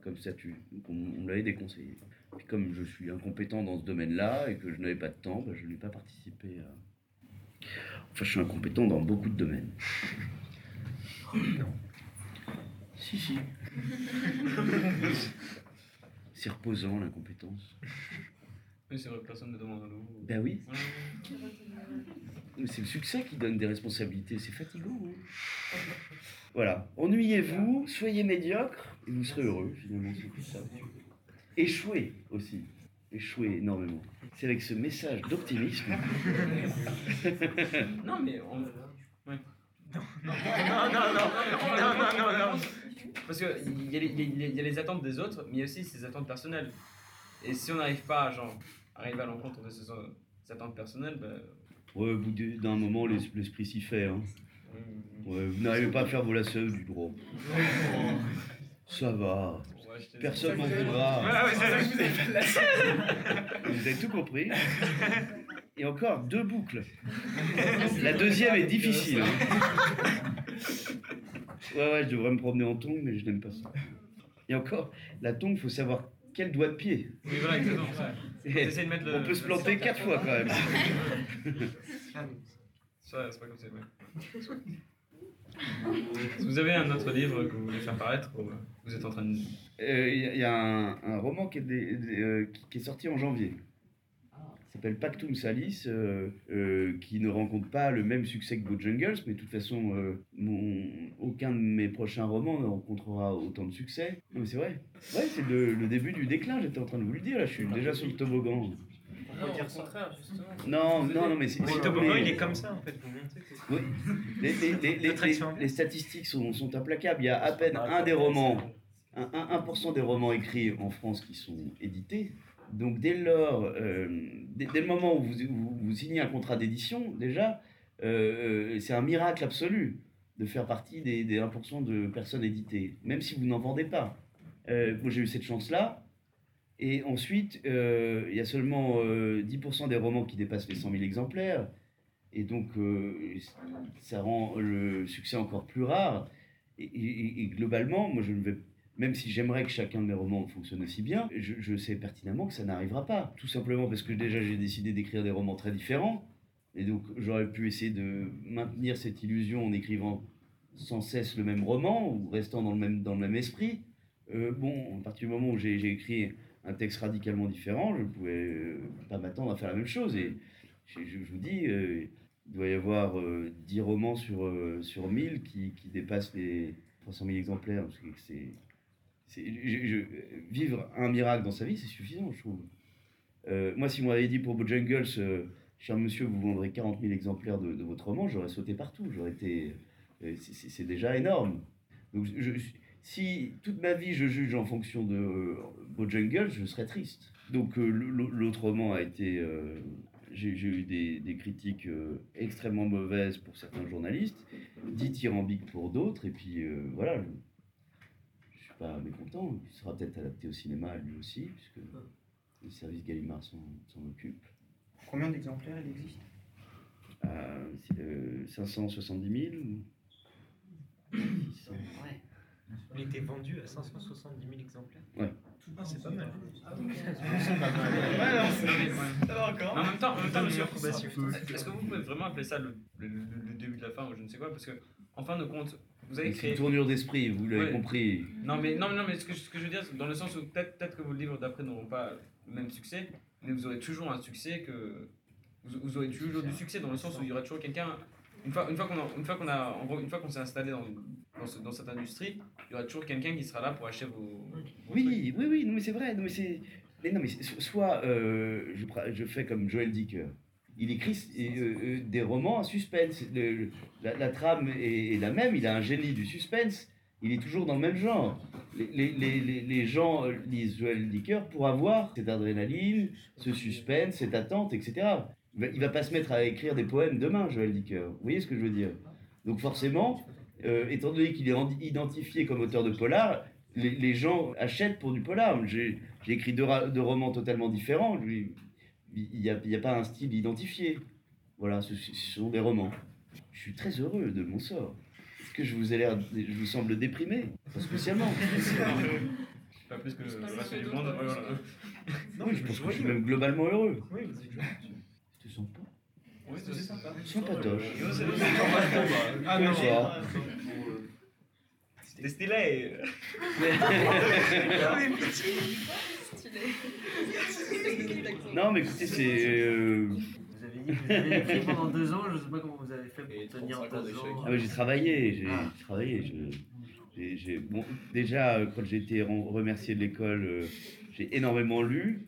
comme statut. Donc, on, l'avait déconseillé comme je suis incompétent dans ce domaine-là et que je n'avais pas de temps, bah, je n'ai pas participé à. Enfin, je suis incompétent dans beaucoup de domaines. non. Si, si. C'est reposant, l'incompétence. Oui, c'est vrai, personne ne demande à nous. Ben oui. C'est le succès qui donne des responsabilités, c'est fatigant. Hein. voilà. Ennuyez-vous, soyez médiocre et vous serez heureux, finalement, c'est tout ça échouer aussi. Échouer énormément. C'est avec ce message d'optimisme. non, mais on. Non. Non, non, non, non, non, non, non, Parce qu'il y, a les, y a les attentes des autres, mais il y a aussi ses attentes personnelles. Et si on n'arrive pas à genre, arriver à l'encontre de ces, attentes personnelles. Ouais, au bout d'un moment, l'esprit s'y fait. Hein. Ouais, vous n'arrivez pas à faire vos lacets du droit. Ça va. Personne m'en voudra. vous avez tout compris. Et encore deux boucles. La deuxième est difficile. Hein. Ouais, ouais, je devrais me promener en tongs, mais je n'aime pas ça. Et encore, la tongue, il faut savoir quel doigt de pied. Oui, voilà, exactement. De mettre le, On peut se planter quatre fois quand même. Ça, c'est pas comme ça, Vous avez un autre livre que vous voulez faire paraître vous êtes en train de... Il euh, y, a un, roman qui est, euh, qui est, sorti en janvier. S'appelle Pactum Salis, euh, qui ne rencontre pas le même succès que Bojangles, mais de toute façon, mon, aucun de mes prochains romans ne rencontrera autant de succès. Non, mais c'est vrai. Ouais, c'est le, début du déclin, j'étais en train de vous le dire, là, je suis déjà sur le toboggan. On peut dire le contraire, justement. Non, non, non, mais c'est. Le toboggan, il est comme ça, en fait. Oui. Les, les, les, les, statistiques sont, sont implacables. Il y a à peine un des romans 1%, des romans écrits en France qui sont édités. Donc dès lors, euh, dès, le moment où vous, signez un contrat d'édition, déjà, euh, c'est un miracle absolu de faire partie des, des 1% de personnes éditées, même si vous n'en vendez pas. Euh, moi j'ai eu cette chance-là. Et ensuite, il y a seulement 10% des romans qui dépassent les 100 000 exemplaires. Et donc, ça rend le succès encore plus rare. Et, et globalement, moi je ne vais même si j'aimerais que chacun de mes romans fonctionne aussi bien, je, sais pertinemment que ça n'arrivera pas. Tout simplement parce que déjà j'ai décidé d'écrire des romans très différents. Et donc j'aurais pu essayer de maintenir cette illusion en écrivant sans cesse le même roman ou restant dans le même, dans le même esprit. Euh, bon, à partir du moment où j'ai écrit un texte radicalement différent, je ne pouvais euh, pas m'attendre à faire la même chose. Et je, vous dis, euh, il doit y avoir euh, 10 romans sur, sur 1000 qui, qui dépassent les 300 000 exemplaires. parce c'est- je- vivre un miracle dans sa vie, c'est suffisant, je trouve. Euh, moi, si vous m'avez dit pour Bojangles, euh, cher monsieur, vous vendrez 40 000 exemplaires de, votre roman, j'aurais sauté partout. J'aurais été. euh, c'est- déjà énorme. Donc, si toute ma vie je juge en fonction de Bojangles, je serais triste. Donc, l'autre roman a été. j'ai eu des, des critiques extrêmement mauvaises pour certains journalistes, dithyrambiques pour d'autres, et puis voilà, pas mécontent. Il sera peut-être adapté au cinéma lui aussi, puisque le service Gallimard s'en s'en occupe. Combien d'exemplaires il existe? Euh, c'est, euh, 570 000 ou 600. Il était vendu à 570 000 exemplaires. Ouais. Ah, c'est pas mal. C'est pas mal. Ouais, non, c'est- Ça va encore. Mais en même temps, en même temps, monsieur, est-ce que vous pouvez vraiment appeler ça le, le- le- le début de la fin ou je ne sais quoi? Parce que, en fin de compte, vous avez C'est créé. une tournure d'esprit, vous l'avez Ouais. compris. Non, mais, non, non, mais ce que, je- ce que je veux dire, c'est dans le sens où peut-être peut que vos livres d'après n'auront pas le même succès, mais vous aurez toujours un succès que. Vous, vous aurez toujours du succès dans le sens où il y aura toujours quelqu'un. Une fois, une fois qu'on a, une fois qu'on a, en gros, une fois qu'on s'est installé dans, dans, ce- dans cette industrie, il y aura toujours quelqu'un qui sera là pour acheter vos. vos Oui, oui, oui, non, mais c'est vrai. Non, mais c'est. mais non, mais soit euh, je, je fais comme Joël Dicker. Il écrit euh, euh, des romans à suspense. La, trame est, la même. Il a un génie du suspense. Il est toujours dans le même genre. Les, gens euh, lisent Joël Dicker pour avoir cette adrénaline, ce suspense, cette attente, etc. Il va, pas se mettre à écrire des poèmes demain, Joël Dicker. Vous voyez ce que je veux dire? Donc forcément, étant donné qu'il est en- identifié comme auteur de polar, les, gens achètent pour du polar. J'ai écrit deux, romans totalement différents. Il n'y a, il y a pas un style identifié. Voilà, ce, ce sont des romans. Je suis très heureux de mon sort. Est-ce que je vous ai l'air, je vous semble déprimé? Pas spécialement. Pas plus que le reste du monde. ouais, voilà. Oui, je pense que je suis même globalement heureux. Oui, gentil. Tu te sens pas? Oui, c'est sympa. Sympatoche. Ah non, Bonsoir. Non, mais écoutez, c'est. euh, Vous avez dit que vous avez écrit pendant deux ans, je sais pas comment vous avez fait pour tenir deux ans. Ah ouais, j'ai travaillé, j'ai j'ai travaillé. je- j'ai- j'ai- bon, déjà, euh, quand j'ai été ren- remercié de l'école, euh, j'ai énormément lu.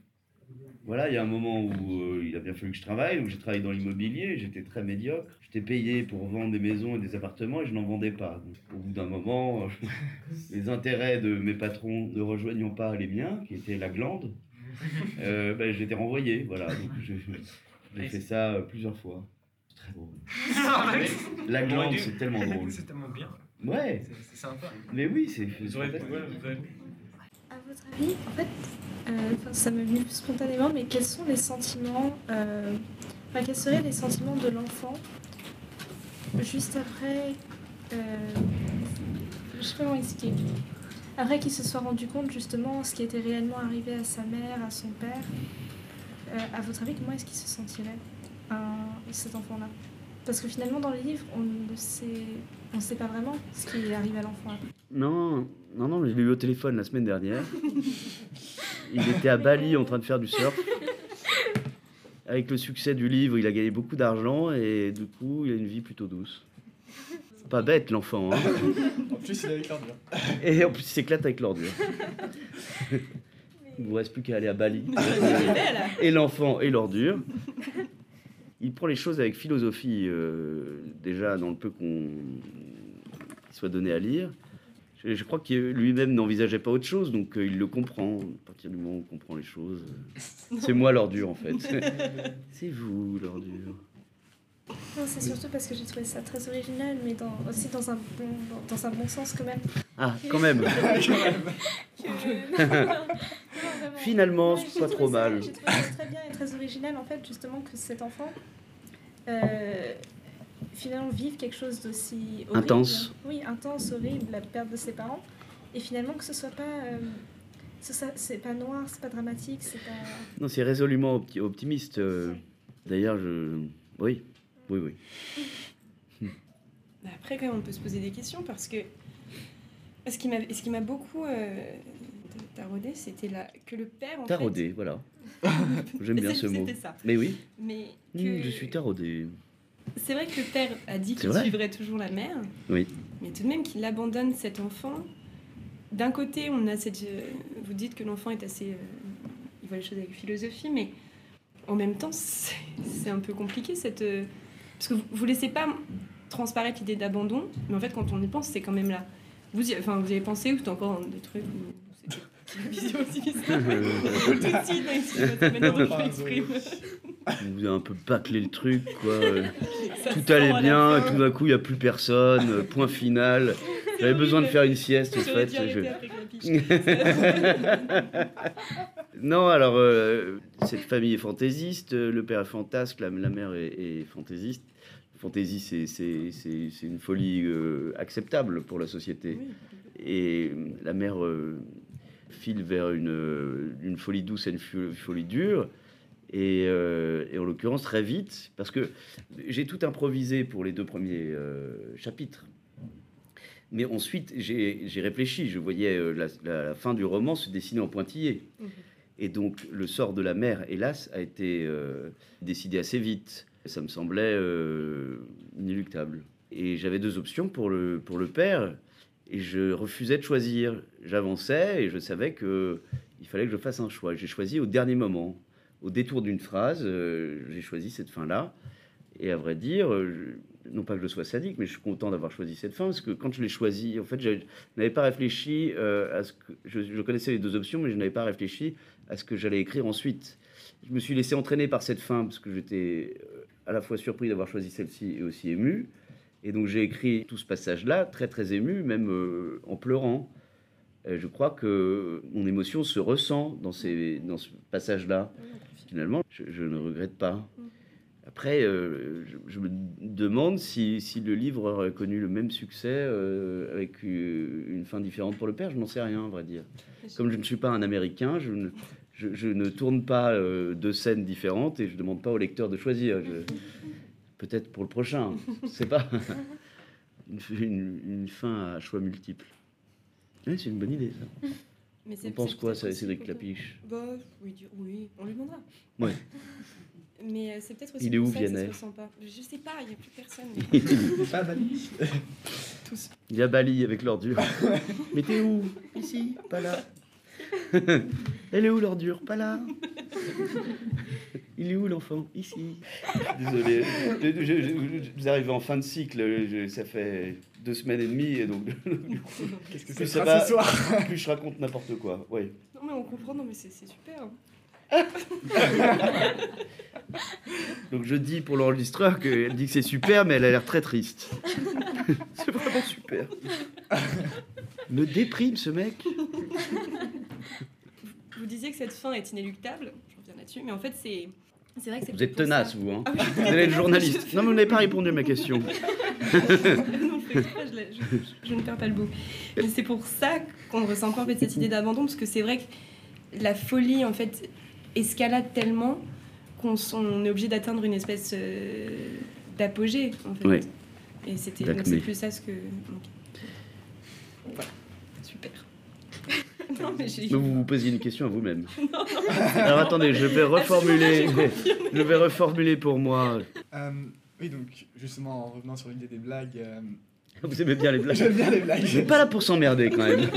Voilà, il y a un moment où euh, il a bien fallu que je travaille, donc j'ai travaillé dans l'immobilier, j'étais très médiocre. J'étais payé pour vendre des maisons et des appartements et je n'en vendais pas. Donc, au bout d'un moment, euh, les intérêts de mes patrons ne rejoignant pas les miens, qui étaient la glande, euh, ben, j'ai été renvoyé. Voilà, j'ai fait ça euh, plusieurs fois. C'est très drôle. La glande, c'est tellement drôle. C'est tellement bien. Ouais. C'est- sympa. Mais oui, c'est. Vous aurez- À votre avis, en fait, euh, ça m'est venu spontanément, mais quels sont les sentiments, euh, enfin, quels seraient les sentiments de l'enfant juste après, euh, je sais pas comment expliquer, après qu'il se soit rendu compte justement ce qui était réellement arrivé à sa mère, à son père. Euh, à votre avis, comment est-ce qu'il se sentirait, cet enfant-là? Parce que finalement, dans le livre, on ne sait, on sait pas vraiment ce qui arrive à l'enfant. Non, non, non, je l'ai eu au téléphone la semaine dernière. Il était à Bali en train de faire du surf. Avec le succès du livre, il a gagné beaucoup d'argent et du coup, il a une vie plutôt douce. Pas bête l'enfant, hein. En plus, il est avec l'ordure. Et en plus, il s'éclate avec l'ordure. Il ne vous reste plus qu'à aller à Bali. Et l'enfant et l'ordure. Il prend les choses avec philosophie, euh, déjà dans le peu qu'on qu'il soit donné à lire. Je, je crois que lui-même n'envisageait pas autre chose, donc euh, il le comprend. À partir du moment où on comprend les choses, euh, c'est moi l'ordure en fait. c'est vous l'ordure. Non, c'est surtout parce que j'ai trouvé ça très original, mais dans, aussi dans un, bon, dans, dans un bon sens quand même. Ah, quand même. Que- Non, non. Finalement, c'est pas trop ça- mal. J'ai trouvé ça très bien et très original en fait, justement, que cet enfant euh, finalement vive quelque chose d'aussi horrible. Intense. Oui, intense, horrible, la perte de ses parents. Et finalement, que ce soit pas. euh, c'est pas noir, c'est pas dramatique, c'est pas. Non, c'est résolument opti- optimiste. euh. D'ailleurs, je. Oui, oui, oui. Après, quand même, on peut se poser des questions parce que ce qui m'a, ce qui m'a beaucoup euh, taraudé, c'était la... que le père. En Taraudé, fait... voilà. J'aime bien ce mot. C'était ça. Mais oui. Mais Mmh, que... je suis taraudé. C'est vrai que le père a dit qu'il vrai suivrait toujours la mère, Oui. mais tout de même qu'il abandonne cet enfant. D'un côté, on a cette. euh, Vous dites que l'enfant est assez. euh, il voit les choses avec philosophie, mais en même temps, c'est un peu compliqué cette. euh, Parce que vous, vous laissez pas transparaître l'idée d'abandon, mais en fait, quand on y pense, c'est quand même là. Vous, y- enfin, vous avez pensé ou c'est encore des trucs où vision aussi Tout de suite, je. Vous avez un peu bâclé le truc, quoi. Ça tout allait la bien, tout d'un coup, il n'y a plus personne. Point final. J'avais besoin de faire une sieste, en fait. je- non, alors, euh, cette famille est fantaisiste. Le père est fantasque, la, la mère est, est fantaisiste. Fantaisie, c'est- une folie euh, acceptable pour la société. Et euh, la mère euh, file vers une, une folie douce et une fo- folie dure. Et, euh, et en l'occurrence, très vite, parce que j'ai tout improvisé pour les deux premiers euh, chapitres. Mais ensuite, j'ai réfléchi. Je voyais euh, la, fin du roman se dessiner en pointillé. Et donc, le sort de la mère, hélas, a été euh, décidé assez vite. Ça me semblait inéluctable. Et j'avais deux options pour le, pour le père, et je refusais de choisir. J'avançais et je savais que il fallait que je fasse un choix. J'ai choisi au dernier moment, au détour d'une phrase, euh, j'ai choisi cette fin-là. Et à vrai dire, euh, non pas que je sois sadique, mais je suis content d'avoir choisi cette fin, parce que quand je l'ai choisi, en fait, je n'avais pas réfléchi euh, à ce que... Je, je connaissais les deux options, mais je n'avais pas réfléchi à ce que j'allais écrire ensuite. Je me suis laissé entraîner par cette fin, parce que j'étais à la fois surpris d'avoir choisi celle-ci et aussi ému. Et donc j'ai écrit tout ce passage-là, très très ému, même euh, en pleurant. Je crois que mon émotion se ressent dans, ce passage-là. Finalement, je, ne regrette pas. Après, euh, je, me demande si, le livre aurait connu le même succès euh, avec une fin différente pour le père. Je n'en sais rien, à vrai dire. Comme je ne suis pas un Américain, je ne, tourne pas deux scènes différentes et je ne demande pas au lecteur de choisir. Peut-être pour le prochain, je sais pas. Une, une- une fin à choix multiples. Ouais, c'est une bonne idée, ça. Mais c'est- On pense c'est quoi, ça, Cédric Clapiche Bah, oui, oui, on lui demandera. Ouais. Mais euh, c'est peut-être aussi Il est où, ça que ça se Vianney ressent pas. Je sais pas, il n'y a plus personne. Pas Bali Tous. Il y a Bali avec l'ordure. Mais t'es où? Ici? Pas là. Elle est où l'ordure Pas là. Il est où l'enfant Ici. Désolé. Je, je- je- je- vous arrivez en fin de cycle. je- ça fait deux semaines et demie. Et donc, du coup, Qu'est-ce que plus ce ça sera va, ce soir plus je raconte n'importe quoi. Ouais. Non, mais on comprend, non, mais c'est c'est super. Hein. Donc je dis pour l'enregistreur qu'elle dit que c'est super, mais elle a l'air très triste. c'est vraiment super. Me déprime ce mec. Vous disiez que cette fin est inéluctable, je reviens là-dessus, mais en fait, c'est. C'est vrai que c'est Vous êtes ça- tenace, vous. Hein Ah oui, vous être tenace, journaliste. Non, mais vous n'avez pas répondu à ma question. non, je, je, ne perds pas le bout. Mais c'est pour ça qu'on ressent pas en fait, cette idée d'abandon, parce que c'est vrai que la folie en fait escalade tellement qu'on on est obligé d'atteindre une espèce euh, d'apogée en fait. Oui. Et c'était c'est plus ça ce que. Voilà, super. non mais vous vous posiez une question à vous-même. Alors attendez, je vais reformuler. J'ai confirmé. Je vais reformuler pour moi. Euh, oui, donc justement, en revenant sur l'idée des blagues. euh, Vous aimez bien les blagues J'aime bien les blagues. Je suis pas là pour s'emmerder quand même.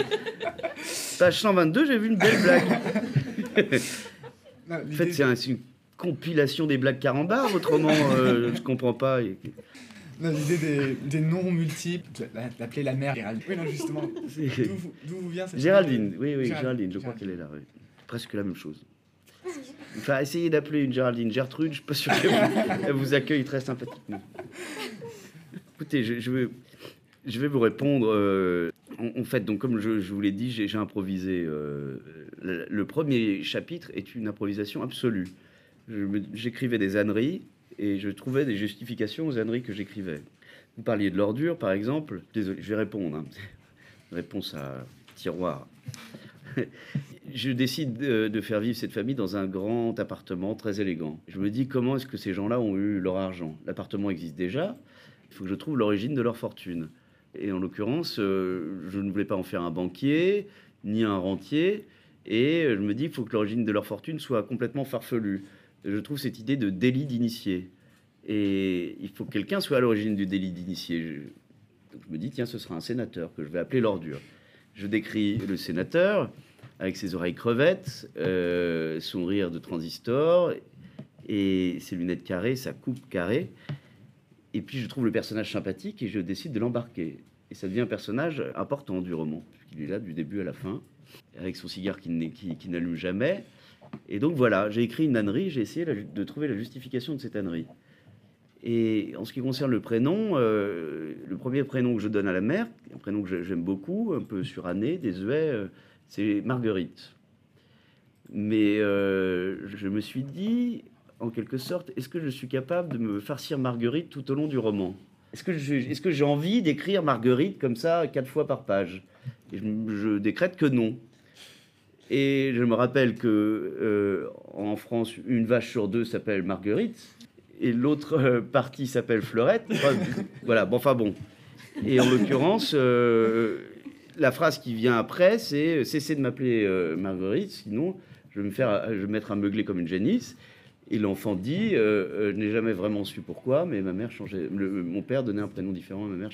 Page 122, j'ai vu une belle blague. Non, En fait, c'est un- c'est une compilation des blagues carambars, autrement, euh, je comprends pas. Et- l'idée des, des noms multiples, d'appeler la mère Géraldine. Oui, non, justement. D'où vous- vient cette Géraldine, oui, oui, Géraldine, Géraldine, je crois qu'elle est là. oui. Presque la même chose. Enfin, essayez d'appeler une Géraldine Gertrude, je suis pas sûr qu'elle vous, accueille très sympathiquement. Écoutez, je, je vais, je vais vous répondre. euh, en, fait, donc, comme je, vous l'ai dit, j'ai improvisé. euh, le, premier chapitre est une improvisation absolue. J'écrivais des âneries et je trouvais des justifications aux âneries que j'écrivais. Vous parliez de l'ordure, par exemple. Désolé, je vais répondre. hein. Réponse à tiroir. je décide de, de faire vivre cette famille dans un grand appartement très élégant. Je me dis comment est-ce que ces gens-là ont eu leur argent? L'appartement existe déjà. Il faut que je trouve l'origine de leur fortune. Et en l'occurrence, euh, je ne voulais pas en faire un banquier, ni un rentier. Et je me dis qu'il faut que l'origine de leur fortune soit complètement farfelue. Je trouve cette idée de délit d'initié. Et il faut que quelqu'un soit à l'origine du délit d'initié. Je, je me dis, tiens, ce sera un sénateur que je vais appeler l'ordure. Je décris le sénateur avec ses oreilles crevettes, euh, son rire de transistor et ses lunettes carrées, sa coupe carrée. Et puis je trouve le personnage sympathique et je décide de l'embarquer. Et ça devient un personnage important du roman, puisqu'il est là du début à la fin, avec son cigare qui, qui- qui n'allume jamais. Et donc voilà, j'ai écrit une ânerie, j'ai essayé de trouver la justification de cette ânerie. Et en ce qui concerne le prénom, euh, le premier prénom que je donne à la mère, un prénom que j'aime beaucoup, un peu suranné, désuet, euh, c'est Marguerite. Mais euh, je me suis dit, en quelque sorte, est-ce que je suis capable de me farcir Marguerite tout au long du roman? Est-ce que j'ai envie d'écrire Marguerite comme ça quatre fois par page? Je, décrète que non. Et je me rappelle que euh, en France, une vache sur deux s'appelle Marguerite et l'autre euh, partie s'appelle Fleurette. Voilà, bon, enfin bon. Et en l'occurrence, euh, la phrase qui vient après, c'est cessez de m'appeler Marguerite, sinon je vais me faire, je vais me mettre à meugler comme une génisse. Et l'enfant dit, euh, euh, je n'ai jamais vraiment su pourquoi, mais ma mère changeait, le- mon père donnait un prénom différent à ma mère.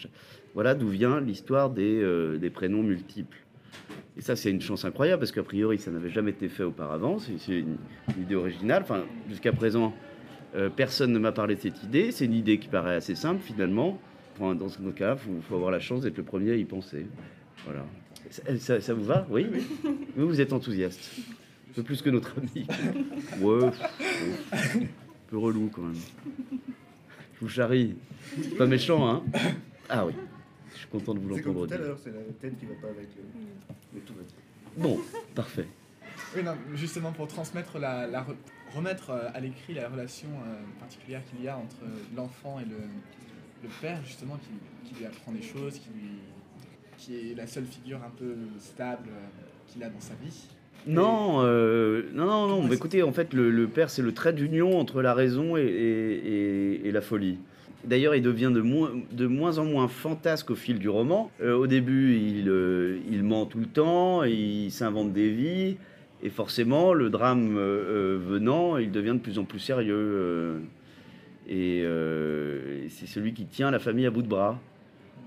Voilà d'où vient l'histoire des, euh, des prénoms multiples. Et ça, c'est une chance incroyable parce qu'a priori, ça n'avait jamais été fait auparavant. C'est une, une idée originale. Enfin, jusqu'à présent, euh, personne ne m'a parlé de cette idée. C'est une idée qui paraît assez simple finalement. Dans ce cas, il faut, faut avoir la chance d'être le premier à y penser. Voilà. Ça, ça- ça vous va? Oui Vous, vous êtes enthousiaste. Un peu plus que notre ami. Ouais, pff, un peu relou quand même. Je vous charrie. C'est Pas méchant, hein Ah oui. Je suis content de vous l'entendre tout à dire. l'heure, c'est la tête qui va pas avec le. Mais tout va bien. Bon, parfait. Oui, non, justement pour transmettre la, la re- remettre euh, à l'écrit la relation euh, particulière qu'il y a entre l'enfant et le, le père, justement, qui, qui lui apprend des choses, qui, lui, qui est la seule figure un peu stable euh, qu'il a dans sa vie. Non, euh, non, non, non. Bah, écoutez, en fait, le, le père, c'est le trait d'union entre la raison et, et- et- et la folie. D'ailleurs, il devient de moins, de moins en moins fantasque au fil du roman. Euh, au début, il, euh, il ment tout le temps, il s'invente des vies, et forcément, le drame venant, il devient de plus en plus sérieux. et c'est celui qui tient la famille à bout de bras.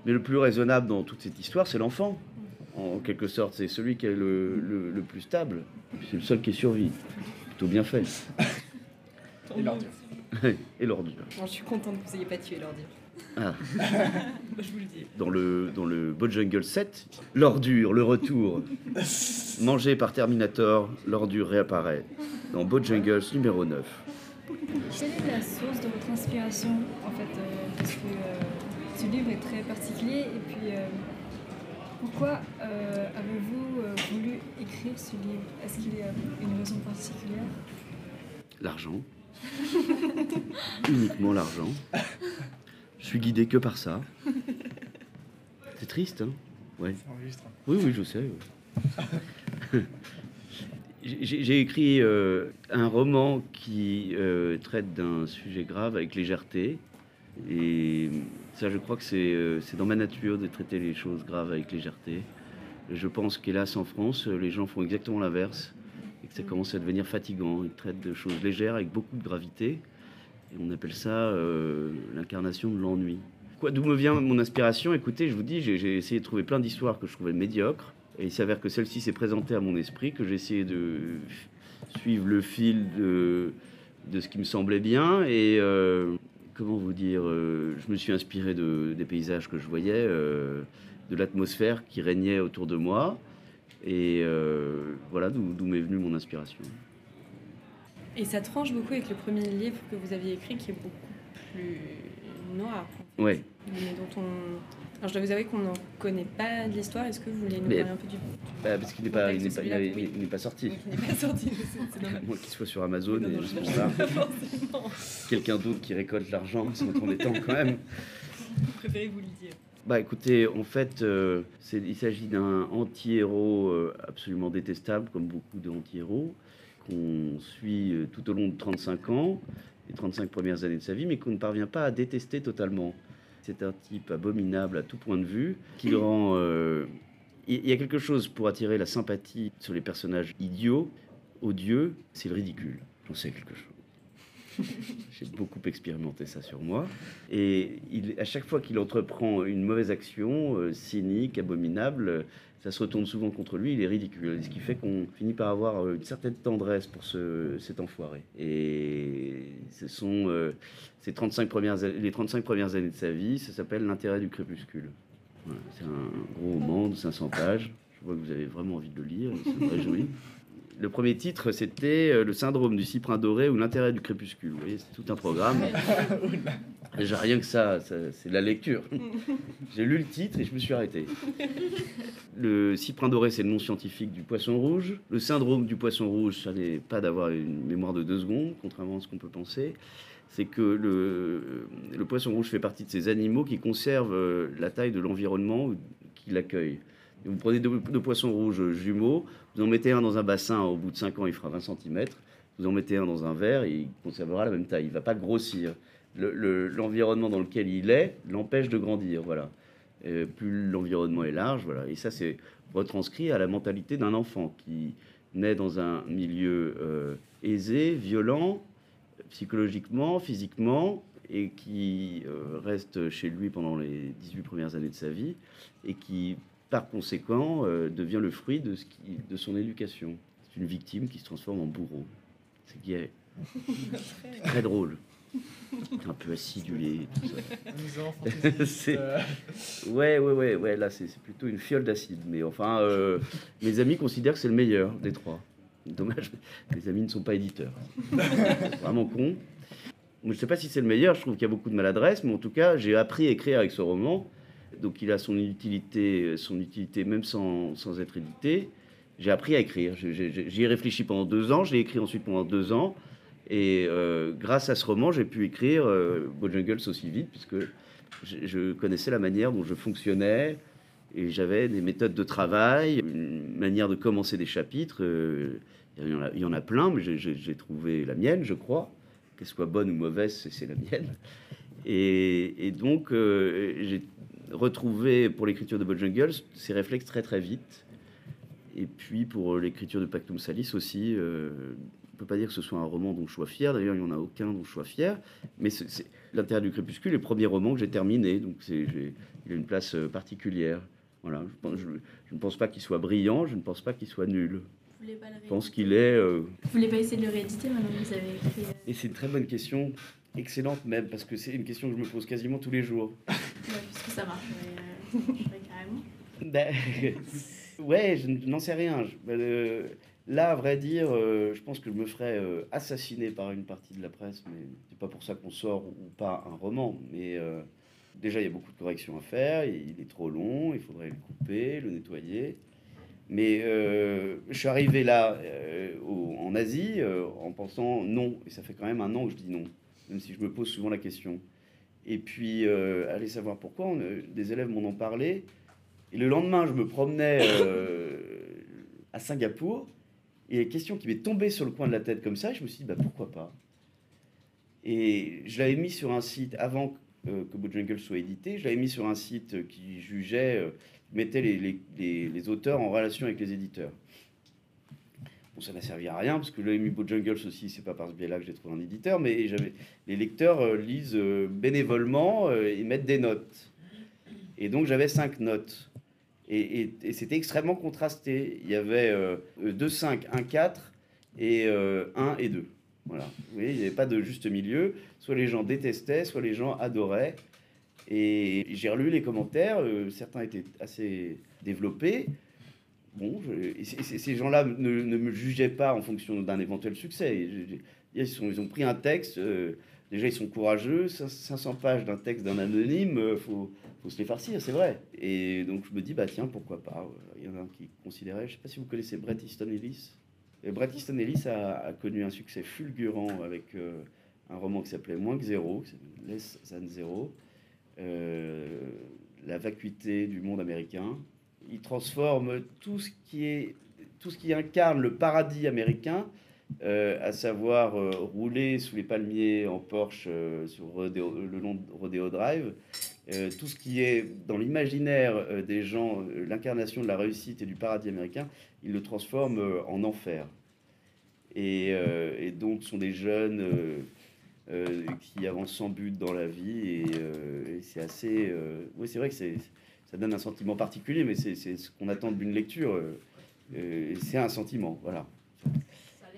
Mais le plus raisonnable dans toute cette histoire, c'est l'enfant. En quelque sorte, c'est celui qui est le, le- le plus stable. C'est le seul qui survit. Plutôt bien fait. Et l'ordure. Et l'ordure. Bon, je suis contente que vous n'ayez pas tué l'ordure. Ah. je vous le dis. Dans le, dans le Bojungle 7, l'ordure, le retour. Mangé par Terminator, l'ordure réapparaît. Dans Bojungles numéro 9. Quelle est la source de votre inspiration en fait euh, Parce que euh, ce livre est très particulier et puis euh, pourquoi euh, avez-vous euh, voulu écrire ce livre? Est-ce qu'il y a une raison particulière? L'argent. Uniquement l'argent. Je suis guidé que par ça. C'est triste, hein? Ouais. Oui, oui, je sais. J'ai j'ai écrit euh, un roman qui euh, traite d'un sujet grave avec légèreté. Et ça, je crois que c'est euh, c'est dans ma nature de traiter les choses graves avec légèreté. Et je pense qu'hélas, en France, les gens font exactement l'inverse. Et que ça commence à devenir fatigant. Ils traitent de choses légères avec beaucoup de gravité. Et on appelle ça euh, l'incarnation de l'ennui. Quoi, D'où me vient mon inspiration? Écoutez, je vous dis, j'ai essayé de trouver plein d'histoires que je trouvais médiocres. Et il s'avère que celle-ci s'est présentée à mon esprit, que j'ai essayé de suivre le fil de, de ce qui me semblait bien. Et euh, comment vous dire euh, Je me suis inspiré de, des paysages que je voyais, euh, de l'atmosphère qui régnait autour de moi. Et euh, voilà d'où m'est venue mon inspiration. Et ça tranche beaucoup avec le premier livre que vous aviez écrit qui est beaucoup plus noir. en fait. Ouais. Mais dont on. Alors je dois vous avouer qu'on n'en connaît pas de l'histoire. Est-ce que vous voulez nous parler un peu du. Bah, parce qu'il n'est pas, il n'est pas, il de n'est- celui-là, oui. il n'est pas sorti. Il n'est pas sorti, c'est-. Moi qu'il soit sur Amazon Non, et non, juste pour ça. Quelqu'un d'autre qui récolte l'argent, c'est temps quand même. Vous préférez vous le dire. Bah écoutez, en fait, euh, c'est- il s'agit d'un anti-héros euh, absolument détestable, comme beaucoup d'anti-héros, qu'on suit euh, tout au long de 35 ans, les 35 premières années de sa vie, mais qu'on ne parvient pas à détester totalement. C'est un type abominable à tout point de vue, qui rend... euh, Il y a quelque chose pour attirer la sympathie sur les personnages idiots, odieux, c'est le ridicule. J'en sais quelque chose. J'ai beaucoup expérimenté ça sur moi. Et il, à chaque fois qu'il entreprend une mauvaise action, euh, cynique, abominable, ça se retourne souvent contre lui, il est ridicule. Ce qui fait qu'on finit par avoir euh, une certaine tendresse pour ce, cet enfoiré. Et ce sont euh, ces 35 premières, les 35 premières années de sa vie, ça s'appelle L'intérêt du crépuscule. C'est un gros roman de 500 pages. Je vois que vous avez vraiment envie de le lire, ça me réjouit. Le premier titre, c'était euh, Le syndrome du cyprin doré ou l'intérêt du crépuscule. Vous voyez, c'est tout un programme. Déjà rien que ça, ça, c'est de la lecture. J'ai lu le titre et je me suis arrêté. Le cyprin doré, c'est le nom scientifique du poisson rouge. Le syndrome du poisson rouge, ça n'est pas d'avoir une mémoire de deux secondes, contrairement à ce qu'on peut penser. C'est que le, le poisson rouge fait partie de ces animaux qui conservent euh, la taille de l'environnement qui l'accueille. Vous prenez deux, poissons rouges jumeaux, vous en mettez un dans un bassin, au bout de 5 ans, il fera 20 cm. Vous en mettez un dans un verre, il conservera la même taille. Il ne va pas grossir. Le- le- L'environnement dans lequel il est l'empêche de grandir. Voilà. Euh, plus l'environnement est large, voilà. Et ça, c'est retranscrit à la mentalité d'un enfant qui naît dans un milieu euh, aisé, violent, psychologiquement, physiquement, et qui euh, reste chez lui pendant les 18 premières années de sa vie, et qui, par conséquent, euh, devient le fruit de, ce qui, de son éducation. C'est une victime qui se transforme en bourreau. C'est gay. C'est très drôle. Un peu acidulé. tout ça. Euh. Ouais, ouais, ouais, ouais. Là, c'est c'est plutôt une fiole d'acide. Mais enfin, euh, mes amis considèrent que c'est le meilleur des trois. Dommage, mes amis ne sont pas éditeurs. C'est Vraiment con. Je ne sais pas si c'est le meilleur. Je trouve qu'il y a beaucoup de maladresse, mais en tout cas, j'ai appris à écrire avec ce roman. Donc, il a son utilité, son utilité même sans, être édité. J'ai appris à écrire. J'y ai réfléchi pendant deux ans. Je l'ai écrit ensuite pendant deux ans. Et euh, grâce à ce roman, j'ai pu écrire euh, Bojangles aussi vite, puisque je, connaissais la manière dont je fonctionnais et j'avais des méthodes de travail, une manière de commencer des chapitres. euh, il, y en a, il y en a plein, mais j'ai- trouvé la mienne, je crois. Qu'elle soit bonne ou mauvaise, c'est la mienne. Et, et donc, euh, j'ai retrouvé pour l'écriture de Bojangles ces réflexes très très vite. Et puis pour l'écriture de Pactum Salis aussi, euh, on ne peut pas dire que ce soit un roman dont je sois fier. D'ailleurs, il n'y en a aucun dont je sois fier. Mais c'est- l'intérieur du crépuscule, le premier roman que j'ai terminé. Donc il a une place euh, particulière. Voilà. Je, pense- je- je ne pense pas qu'il soit brillant, je ne pense pas qu'il soit nul. Vous pas le Je pense qu'il est. euh, Vous voulez pas essayer de le rééditer maintenant que vous avez écrit Et c'est une très bonne question, excellente même, parce que c'est une question que je me pose quasiment tous les jours. ouais, puisque ça marcherait, euh, ça marcherait carrément. Ben, ouais, je n'en sais rien. Je- ben, euh, là, à vrai dire, euh, je pense que je me ferais euh, assassiner par une partie de la presse, mais c'est pas pour ça qu'on sort ou pas un roman. Mais euh, déjà, il y a beaucoup de corrections à faire. Il est trop long, il faudrait le couper, le nettoyer. Mais euh, je suis arrivé là, euh, au- en Asie, euh, en pensant non. Et ça fait quand même un an que je dis non, même si je me pose souvent la question. Et puis, euh, allez savoir pourquoi, euh, des élèves m'en ont parlé. Et le lendemain, je me promenais euh, à Singapour. Et il y a une question qui m'est tombée sur le coin de la tête comme ça. Je me suis dit, bah, pourquoi pas? Et je l'avais mis sur un site avant euh, que Bojangles soit édité. Je l'avais mis sur un site qui jugeait, euh, mettait les auteurs en relation avec les éditeurs. Ça n'a servi à rien, parce que l'avais mis Bojangles aussi, c'est pas par ce biais-là que j'ai trouvé un éditeur, mais j'avais, les lecteurs euh, lisent euh, bénévolement euh, et mettent des notes. Et donc j'avais cinq notes. Et, c'était extrêmement contrasté. Il y avait euh, 2, 5, 1, 4 et euh, 1 et 2. Voilà. Vous voyez, il n'y avait pas de juste milieu. Soit les gens détestaient, soit les gens adoraient. Et j'ai relu les commentaires. certains étaient assez développés. Bon, ces gens-là ne, me jugeaient pas en fonction d'un éventuel succès. Ils, ont pris un texte. euh, déjà, ils sont courageux. 500 pages d'un texte d'un anonyme, il faut, faut se les farcir, c'est vrai. Et donc, je me dis, bah tiens, pourquoi pas. Il y en a un qui considérait, je ne sais pas si vous connaissez Bret Easton Ellis. Et Bret Easton Ellis a, a connu un succès fulgurant avec euh, un roman qui s'appelait Moins que zéro, Less than zero, euh, la vacuité du monde américain. Il transforme tout ce qui est tout ce qui incarne le paradis américain euh, à savoir euh, rouler sous les palmiers en Porsche euh, sur le long de Rodeo Drive. Tout ce qui est dans l'imaginaire des gens, l'incarnation de la réussite et du paradis américain, ils le transforment euh, en enfer. Et, donc, ce sont des jeunes qui avancent sans but dans la vie. Et, c'est assez. oui, c'est vrai que c'est, ça donne un sentiment particulier, mais c'est, ce qu'on attend d'une lecture. euh, euh, c'est un sentiment, voilà.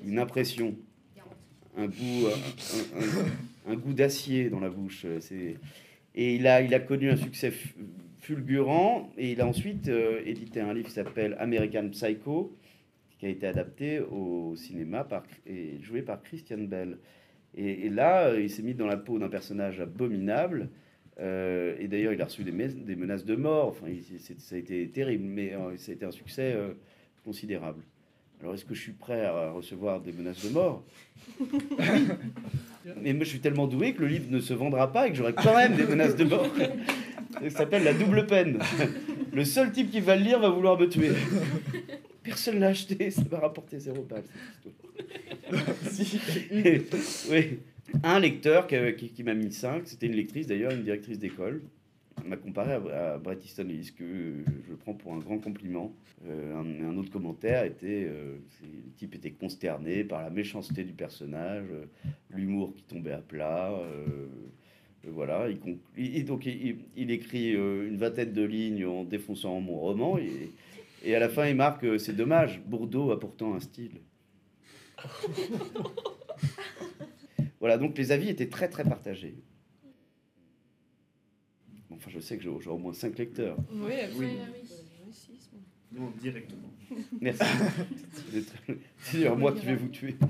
Une impression. Un goût, un, goût d'acier dans la bouche. euh. Et il a, connu un succès fu- fulgurant. Et il a ensuite édité un livre qui s'appelle American Psycho, qui a été adapté au cinéma et joué par Christian Bell. Et, là, il s'est mis dans la peau d'un personnage abominable. Euh, et d'ailleurs, il a reçu des, menaces de mort. Enfin, il- ça a été terrible, mais euh, ça a été un succès euh, considérable. Alors, est-ce que je suis prêt à recevoir des menaces de mort? Mais moi, je suis tellement doué que le livre ne se vendra pas et que j'aurai quand même des menaces de mort. Ça s'appelle La double peine. Le seul type qui va le lire va vouloir me tuer. Personne l'a acheté, ça va rapporter zéro balle, cette histoire. oui. Un lecteur qui, qui m'a mis 5, c'était une lectrice d'ailleurs, une directrice d'école, m'a comparé à, à Bret Easton Ellis, que je prends pour un grand compliment. Euh, un, autre commentaire était euh, le type était consterné par la méchanceté du personnage, euh, l'humour qui tombait à plat. euh, euh, voilà, il, donc il, écrit euh, une vingtaine de lignes en défonçant mon roman et, et à la fin il marque euh, c'est dommage, Bourdeau a pourtant un style. voilà, donc les avis étaient très très partagés. Bon, Enfin, je sais que j'ai j'ai au moins cinq lecteurs. Oui, absolument. Non, directement. Merci. C'est d'ailleurs moi qui vais vous tuer.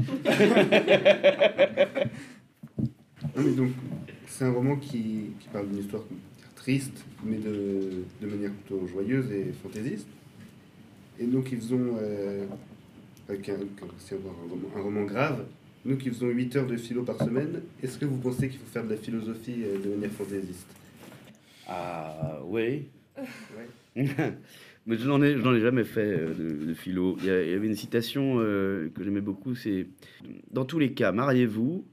Non, mais donc, c'est un roman qui, qui parle d'une histoire triste, mais de, de manière plutôt joyeuse et fantaisiste. Et nous qui faisons, euh, avec un, roman, un roman grave, nous qui faisons 8 heures de philo par semaine, est-ce que vous pensez qu'il faut faire de la philosophie euh, de manière fantaisiste? Ah oui. Mais je n'en ai, jamais fait euh, de, de philo. Il y, a- il y avait une citation euh, que j'aimais beaucoup, c'est dans tous les cas, mariez-vous.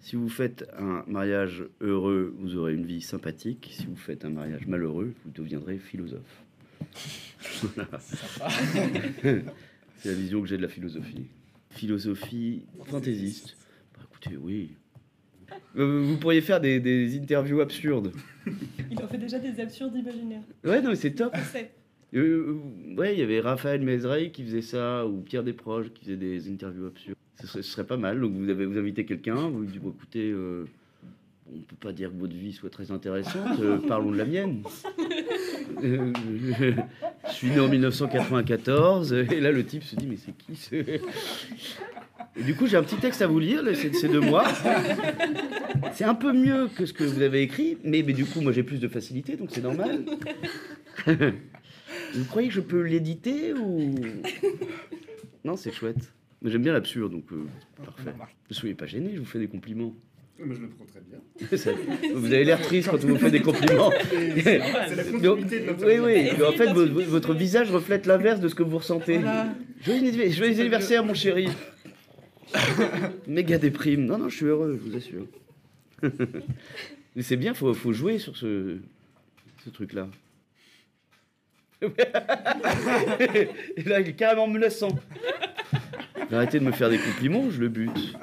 Si vous faites un mariage heureux, vous aurez une vie sympathique. Si vous faites un mariage malheureux, vous deviendrez philosophe. Voilà. c'est la vision que j'ai de la philosophie. Philosophie fantaisiste. Bah, écoutez, oui. Euh, Vous pourriez faire des, des interviews absurdes. Il en fait déjà des absurdes imaginaires. Ouais, non, c'est top. Sait. Euh, ouais, il y avait Raphaël Mézrey qui faisait ça, ou Pierre Desproges qui faisait des interviews absurdes. Ce serait, ce serait pas mal. Donc vous avez vous invitez quelqu'un, vous lui dites bon, écoutez, euh, on peut pas dire que votre vie soit très intéressante, euh, parlons de la mienne. Euh, je, je suis né en 1994, et là le type se dit mais c'est qui ce... Et du coup j'ai un petit texte à vous lire, là, c'est c'est de moi. C'est un peu mieux que ce que vous avez écrit, mais, mais du coup moi j'ai plus de facilité, donc c'est normal. Vous croyez que je peux l'éditer ou Non, c'est chouette. Mais j'aime bien l'absurde, donc euh, parfait. Ne soyez pas gênés, je vous fais des compliments. Mais je le prends très bien. Vous avez l'air triste quand on vous fait des compliments. C'est la continuité de notre Oui, oui. En fait, vo- vo- votre visage reflète l'inverse de ce que vous ressentez. Joyeux, anniv- joyeux anniversaire, mon chéri. Méga déprime. Non, non, je suis heureux, je vous assure. Mais c'est bien, faut, faut jouer sur ce, ce truc-là. Et là, il est carrément menaçant. Arrêtez de me faire des compliments, je le bute.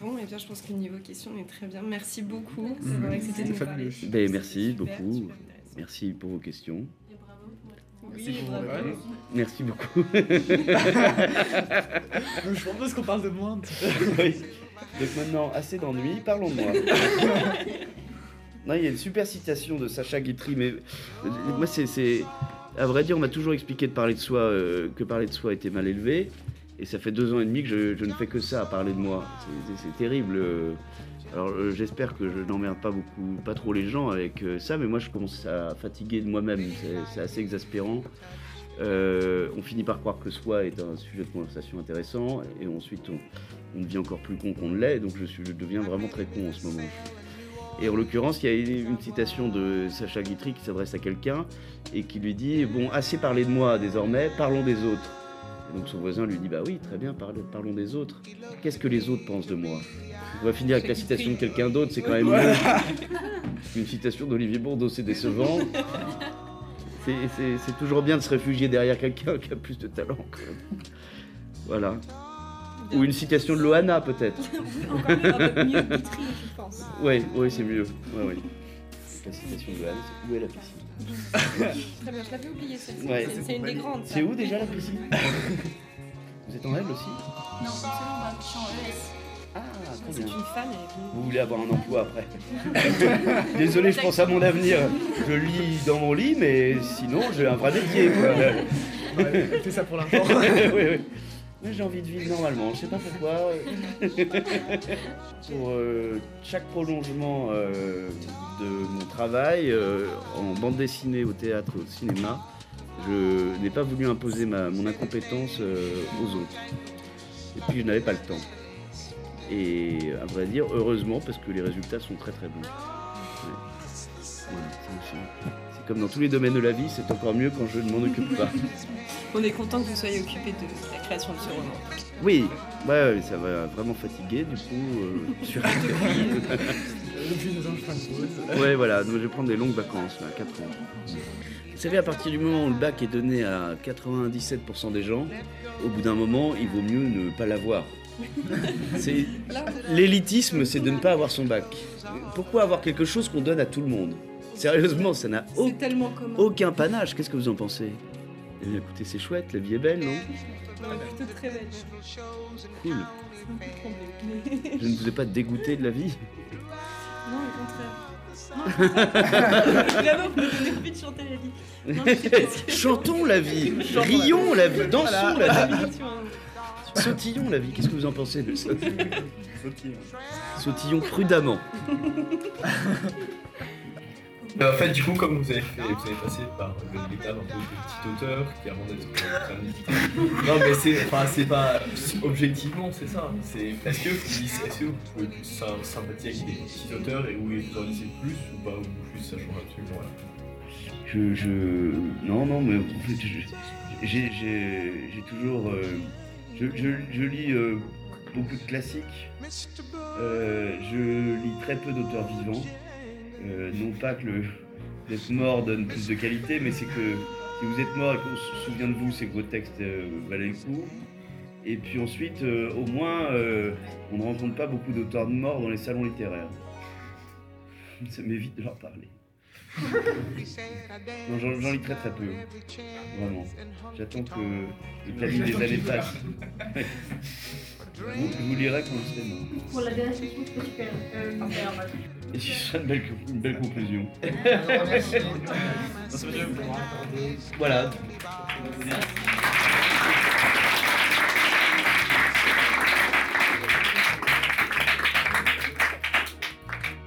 Bon, et bien je pense que niveau question, on est très bien. Merci beaucoup d'avoir accepté de nous parler. Ben, merci Super, beaucoup. super Merci pour vos questions. Oui, et bravo. Merci beaucoup. Je propose qu'on parle de moi un petit peu. Oui. Donc maintenant, assez d'ennui, parlons de moi. Non, il y a une super citation de Sacha Guitry, mais euh, moi, c'est, c'est- à vrai dire, on m'a toujours expliqué de parler de soi, euh, que parler de soi était mal élevé, et ça fait deux ans et demi que je, ne fais que ça, à parler de moi. C'est, terrible. euh. Alors, euh, j'espère que je n'emmerde pas beaucoup, pas trop les gens avec euh, ça, mais moi, je commence à fatiguer de moi-même. C'est, assez exaspérant. On finit par croire que soi est un sujet de conversation intéressant, et ensuite on, devient encore plus con qu'on ne l'est, donc je, je deviens vraiment très con en ce moment. Et en l'occurrence, il y a une citation de Sacha Guitry qui s'adresse à quelqu'un et qui lui dit Bon, assez parlé de moi désormais, parlons des autres. Et donc son voisin lui dit Bah oui, très bien, parle- parlons des autres. Qu'est-ce que les autres pensent de moi? On va finir avec la citation de quelqu'un d'autre, c'est quand même Voilà. mieux. Une citation d'Olivier Bourdeau, c'est décevant. C'est- C'est c'est toujours bien de se réfugier derrière quelqu'un qui a plus de talent. quand même. Voilà. Ou une citation de Loana, peut-être. Encore mieux, un peu mieux Guitry, je pense. Oui, oui, c'est mieux. Ouais, ouais. La citation de Loana, c'est Où est la piscine? Très bien, je l'avais oublié celle-ci. Ouais. C'est- C'est une des grandes. C'est où déjà la piscine Vous êtes en règle aussi Non, seconde, bah, je suis en ES. Ah, très C'est bien. une femme, elle est venue. Vous voulez avoir un emploi après Désolé, je pense à mon avenir. Je lis dans mon lit, mais sinon j'ai un vrai métier. quoi. Elle fait ça pour l'argent. oui, oui. Mais j'ai envie de vivre normalement, je sais pas pourquoi. Pour euh, chaque prolongement euh, de mon travail, euh, en bande dessinée, au théâtre, au cinéma, je n'ai pas voulu imposer ma, mon incompétence aux autres. Et puis je n'avais pas le temps. Et à vrai dire, heureusement, parce que les résultats sont très très bons. Ouais. Voilà, comme dans tous les domaines de la vie, c'est encore mieux quand je ne m'en occupe pas. On est content que vous soyez occupé de la création de ce roman. Oui, ouais, ouais, ça va vraiment fatiguer du coup. euh, sur- ouais, voilà, donc je vais prendre des longues vacances, là, 4 ans. Vous savez, à partir du moment où le bac est donné à 97% des gens, au bout d'un moment, il vaut mieux ne pas l'avoir. C'est- L'élitisme, c'est de ne pas avoir son bac. Pourquoi avoir quelque chose qu'on donne à tout le monde? Sérieusement, ça n'a au- aucun panache. Qu'est-ce que vous en pensez? Eh bien, écoutez, c'est chouette, la vie est belle, non? Non, plutôt très belle. Cool. Je ne vous ai pas dégoûté de la vie Non, au contraire. Vraiment, vous me donnez envie de chanter la vie. Non, que- Chantons la vie, Chantons la rions la vie, dansons Voilà. la vie. Hein. Sautillons la vie, qu'est-ce que vous en pensez de ça? Sautillons prudemment. Mais en fait, du coup, comme vous avez fait, vous avez passé par le- l'étape un peu de petit auteur, qui avant d'être euh. Non, mais c'est, enfin, c'est pas objectivement, c'est ça. C'est, est-ce que vous, est-ce que vous pouvez plus sym- sympathiser avec des petits auteurs et où vous en lisez plus ou pas, ou juste ça change absolument rien. Je, je... Non, non, mais en fait, j'ai, j'ai, j'ai toujours... euh, Je, je- je lis euh, beaucoup de classiques. Euh, je lis très peu d'auteurs vivants. Euh, non pas que le d'être mort donne plus de qualité, mais c'est que si vous êtes mort et qu'on se souvient de vous, c'est que vos textes euh, valaient le coup. Et puis ensuite, euh, au moins, euh, on ne rencontre pas beaucoup d'auteurs de morts dans les salons littéraires. Ça m'évite de leur parler. Non, j'en, j'en lis très très peu. Vraiment. J'attends que le planning des années passe. je, vous, je vous lirai quand je serai mort. Pour la dernière question, je peux super. Euh, faire, voilà. Et ce sera une belle, une belle conclusion. Voilà.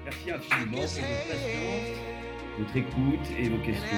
Merci infiniment pour votre patience, votre écoute et vos questions.